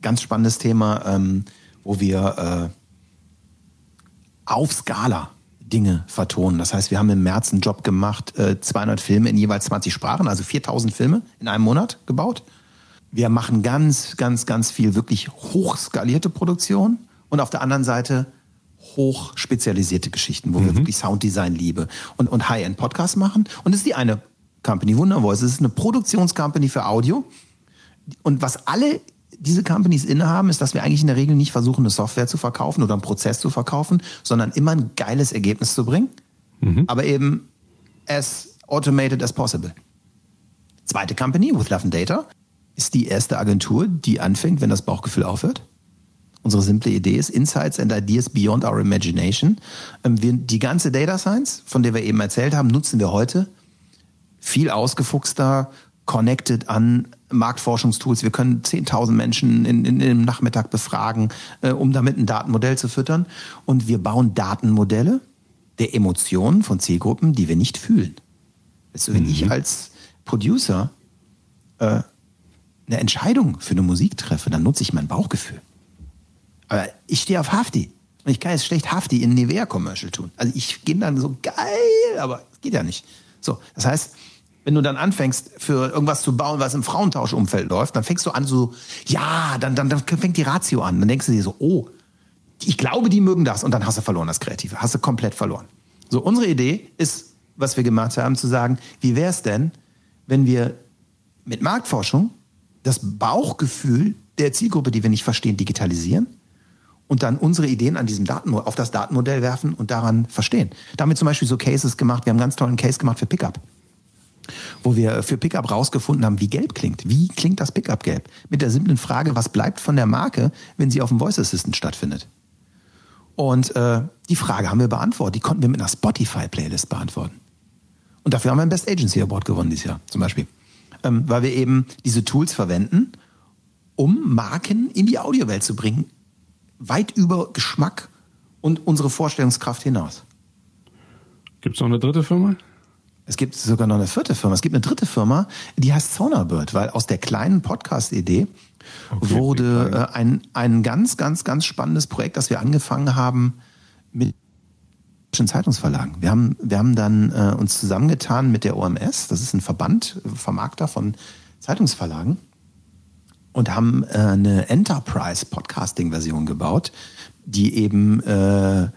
Ganz spannendes Thema, ähm, wo wir äh, auf Skala Dinge vertonen. Das heißt, wir haben im März einen Job gemacht, 200 äh, Filme in jeweils 20 Sprachen, also 4000 Filme in einem Monat gebaut. Wir machen ganz, ganz, ganz viel wirklich hochskalierte Produktion und auf der anderen Seite hoch spezialisierte Geschichten, wo mhm. wir wirklich Sounddesign liebe und, und High-End-Podcasts machen. Und das ist die eine Company, Wundervoice. Es ist eine Produktionscompany für Audio. Und was alle diese Companies innehaben, ist, dass wir eigentlich in der Regel nicht versuchen, eine Software zu verkaufen oder einen Prozess zu verkaufen, sondern immer ein geiles Ergebnis zu bringen, mhm. aber eben as automated as possible. Zweite Company, With Love and Data, ist die erste Agentur, die anfängt, wenn das Bauchgefühl aufhört. Unsere simple Idee ist Insights and Ideas Beyond Our Imagination. Ähm, wir, die ganze Data Science, von der wir eben erzählt haben, nutzen wir heute viel ausgefuchster, connected an Marktforschungstools. Wir können 10.000 Menschen in, in, in, Nachmittag befragen, äh, um damit ein Datenmodell zu füttern. Und wir bauen Datenmodelle der Emotionen von Zielgruppen, die wir nicht fühlen. Du, wenn mhm. ich als Producer äh, eine Entscheidung für eine Musik treffe, dann nutze ich mein Bauchgefühl. Aber ich stehe auf Hafti. Und ich kann jetzt schlecht Hafti in Nivea-Commercial tun. Also ich gehe dann so geil, aber es geht ja nicht. So, das heißt, wenn du dann anfängst, für irgendwas zu bauen, was im Frauentauschumfeld läuft, dann fängst du an so, ja, dann, dann, dann fängt die Ratio an. Dann denkst du dir so, oh, ich glaube, die mögen das. Und dann hast du verloren, das Kreative. Hast du komplett verloren. So, unsere Idee ist, was wir gemacht haben, zu sagen, wie wäre es denn, wenn wir mit Marktforschung das Bauchgefühl der Zielgruppe, die wir nicht verstehen, digitalisieren und dann unsere Ideen an diesem Daten, auf das Datenmodell werfen und daran verstehen. Damit zum Beispiel so Cases gemacht. Wir haben einen ganz tollen Case gemacht für Pickup wo wir für Pickup rausgefunden haben, wie gelb klingt. Wie klingt das Pickup gelb? Mit der simplen Frage, was bleibt von der Marke, wenn sie auf dem Voice Assistant stattfindet? Und äh, die Frage haben wir beantwortet. Die konnten wir mit einer Spotify-Playlist beantworten. Und dafür haben wir ein Best Agency Award gewonnen dieses Jahr, zum Beispiel. Ähm, weil wir eben diese Tools verwenden, um Marken in die Audiowelt zu bringen. Weit über Geschmack und unsere Vorstellungskraft hinaus. Gibt es noch eine dritte Firma? Es gibt sogar noch eine vierte Firma. Es gibt eine dritte Firma, die heißt Sonarbird, weil aus der kleinen Podcast-Idee okay, wurde äh, ein, ein ganz, ganz, ganz spannendes Projekt, das wir angefangen haben mit Zeitungsverlagen. Wir haben, wir haben dann äh, uns zusammengetan mit der OMS, das ist ein Verband, Vermarkter von Zeitungsverlagen, und haben äh, eine Enterprise Podcasting-Version gebaut, die eben äh,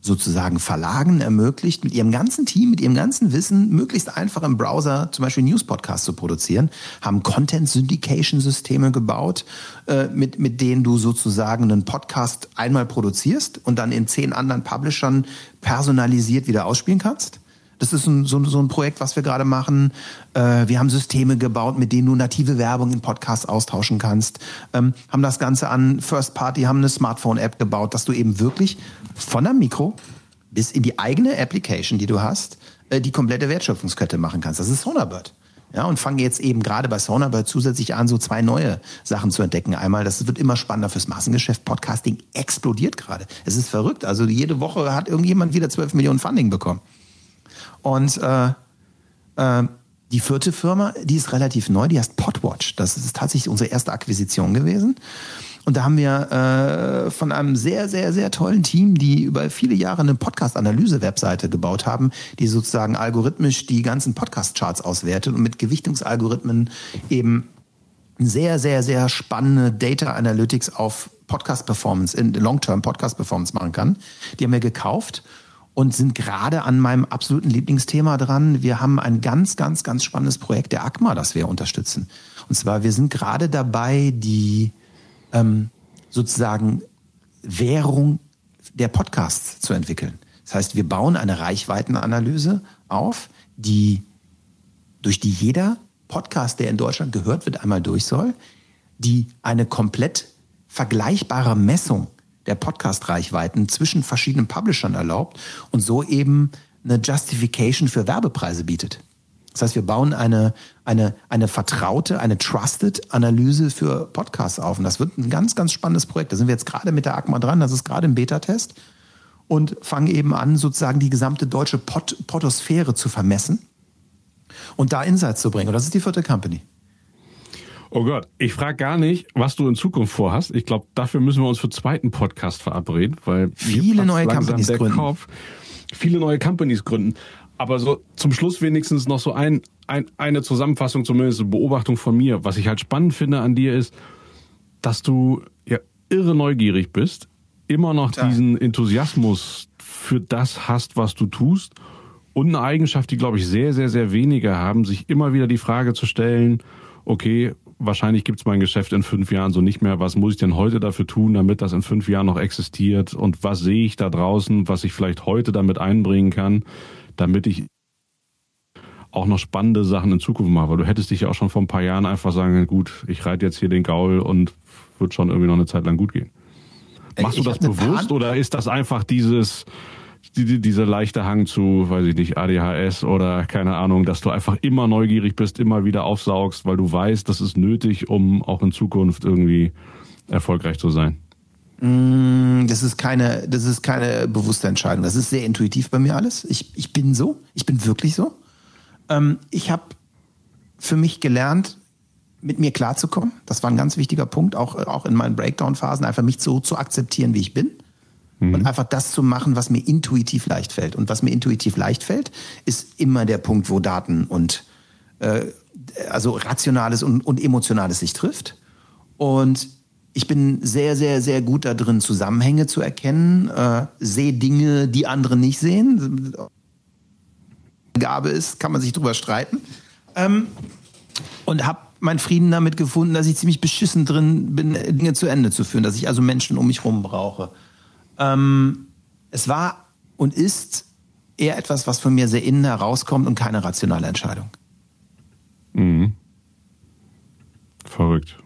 sozusagen Verlagen ermöglicht, mit ihrem ganzen Team, mit ihrem ganzen Wissen, möglichst einfach im Browser zum Beispiel News-Podcasts zu produzieren, haben Content-Syndication-Systeme gebaut, äh, mit, mit denen du sozusagen einen Podcast einmal produzierst und dann in zehn anderen Publishern personalisiert wieder ausspielen kannst. Das ist ein, so, so ein Projekt, was wir gerade machen. Äh, wir haben Systeme gebaut, mit denen du native Werbung in Podcasts austauschen kannst. Ähm, haben das Ganze an First Party, haben eine Smartphone-App gebaut, dass du eben wirklich von der Mikro bis in die eigene Application, die du hast, äh, die komplette Wertschöpfungskette machen kannst. Das ist Sonarbird. Ja, und fange jetzt eben gerade bei Sonarbird zusätzlich an, so zwei neue Sachen zu entdecken. Einmal, das wird immer spannender fürs Massengeschäft. Podcasting explodiert gerade. Es ist verrückt. Also jede Woche hat irgendjemand wieder 12 Millionen Funding bekommen. Und äh, äh, die vierte Firma, die ist relativ neu, die heißt Podwatch. Das ist tatsächlich unsere erste Akquisition gewesen. Und da haben wir äh, von einem sehr, sehr, sehr tollen Team, die über viele Jahre eine Podcast-Analyse-Webseite gebaut haben, die sozusagen algorithmisch die ganzen Podcast-Charts auswertet und mit Gewichtungsalgorithmen eben sehr, sehr, sehr spannende Data Analytics auf Podcast-Performance, in Long-Term Podcast-Performance machen kann. Die haben wir gekauft und sind gerade an meinem absoluten Lieblingsthema dran. Wir haben ein ganz, ganz, ganz spannendes Projekt der ACMA, das wir unterstützen. Und zwar, wir sind gerade dabei, die ähm, sozusagen Währung der Podcasts zu entwickeln. Das heißt, wir bauen eine Reichweitenanalyse auf, die durch die jeder Podcast, der in Deutschland gehört wird, einmal durch soll, die eine komplett vergleichbare Messung der Podcast-Reichweiten zwischen verschiedenen Publishern erlaubt und so eben eine Justification für Werbepreise bietet. Das heißt, wir bauen eine, eine, eine vertraute, eine trusted Analyse für Podcasts auf. Und das wird ein ganz, ganz spannendes Projekt. Da sind wir jetzt gerade mit der ACMA dran. Das ist gerade im Beta-Test. Und fangen eben an, sozusagen die gesamte deutsche Pod Podosphäre zu vermessen und da Insights zu bringen. Und das ist die vierte Company. Oh Gott, ich frage gar nicht, was du in Zukunft vorhast. Ich glaube, dafür müssen wir uns für zweiten Podcast verabreden, weil viele neue Companies gründen. Kopf, viele neue Companies gründen. Aber so zum Schluss wenigstens noch so ein, ein, eine Zusammenfassung, zumindest eine Beobachtung von mir. Was ich halt spannend finde an dir ist, dass du ja irre neugierig bist, immer noch ja. diesen Enthusiasmus für das hast, was du tust und eine Eigenschaft, die glaube ich sehr, sehr, sehr wenige haben, sich immer wieder die Frage zu stellen, okay, wahrscheinlich gibt es mein Geschäft in fünf Jahren so nicht mehr. Was muss ich denn heute dafür tun, damit das in fünf Jahren noch existiert? Und was sehe ich da draußen, was ich vielleicht heute damit einbringen kann, damit ich auch noch spannende Sachen in Zukunft mache? Weil du hättest dich ja auch schon vor ein paar Jahren einfach sagen, gut, ich reite jetzt hier den Gaul und wird schon irgendwie noch eine Zeit lang gut gehen. Machst ich du das bewusst oder ist das einfach dieses, die, dieser leichte Hang zu, weiß ich nicht, ADHS oder keine Ahnung, dass du einfach immer neugierig bist, immer wieder aufsaugst, weil du weißt, das ist nötig, um auch in Zukunft irgendwie erfolgreich zu sein? Mm, das ist keine, das ist keine bewusste Entscheidung. Das ist sehr intuitiv bei mir alles. Ich, ich bin so. Ich bin wirklich so. Ähm, ich habe für mich gelernt, mit mir klarzukommen. Das war ein ganz wichtiger Punkt, auch, auch in meinen Breakdown-Phasen, einfach mich so zu akzeptieren, wie ich bin mhm. und einfach das zu machen, was mir intuitiv leicht fällt. Und was mir intuitiv leicht fällt, ist immer der Punkt, wo Daten und äh, also rationales und, und emotionales sich trifft. Und ich bin sehr, sehr, sehr gut da drin, Zusammenhänge zu erkennen, äh, sehe Dinge, die andere nicht sehen. Gabe ist, kann man sich drüber streiten. Ähm, und habe meinen Frieden damit gefunden, dass ich ziemlich beschissen drin bin, Dinge zu Ende zu führen, dass ich also Menschen um mich herum brauche. Ähm, es war und ist eher etwas, was von mir sehr innen herauskommt und keine rationale Entscheidung. Mhm. Verrückt.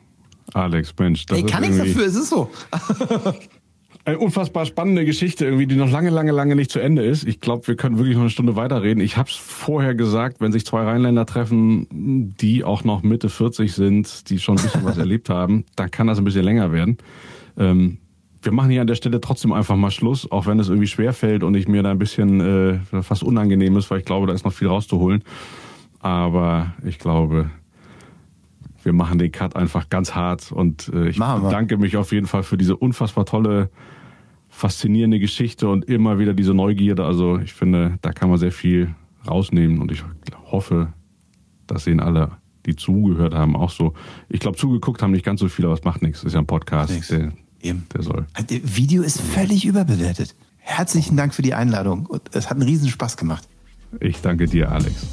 Alex, Mensch. Das Ey, kann nichts dafür, es ist so. Eine unfassbar spannende Geschichte, irgendwie, die noch lange, lange, lange nicht zu Ende ist. Ich glaube, wir können wirklich noch eine Stunde weiterreden. Ich habe es vorher gesagt, wenn sich zwei Rheinländer treffen, die auch noch Mitte 40 sind, die schon ein bisschen was erlebt haben, dann kann das ein bisschen länger werden. Ähm, wir machen hier an der Stelle trotzdem einfach mal Schluss, auch wenn es irgendwie schwer fällt und ich mir da ein bisschen äh, fast unangenehm ist, weil ich glaube, da ist noch viel rauszuholen. Aber ich glaube, wir machen den Cut einfach ganz hart und äh, ich bedanke mich auf jeden Fall für diese unfassbar tolle, faszinierende Geschichte und immer wieder diese Neugierde. Also ich finde, da kann man sehr viel rausnehmen und ich hoffe, das sehen alle, die zugehört haben, auch so. Ich glaube, zugeguckt haben nicht ganz so viele, aber es macht nichts. Das ist ja ein Podcast. Der, Eben. Der soll. Video ist völlig überbewertet. Herzlichen Dank für die Einladung. Es hat einen riesen Spaß gemacht. Ich danke dir, Alex.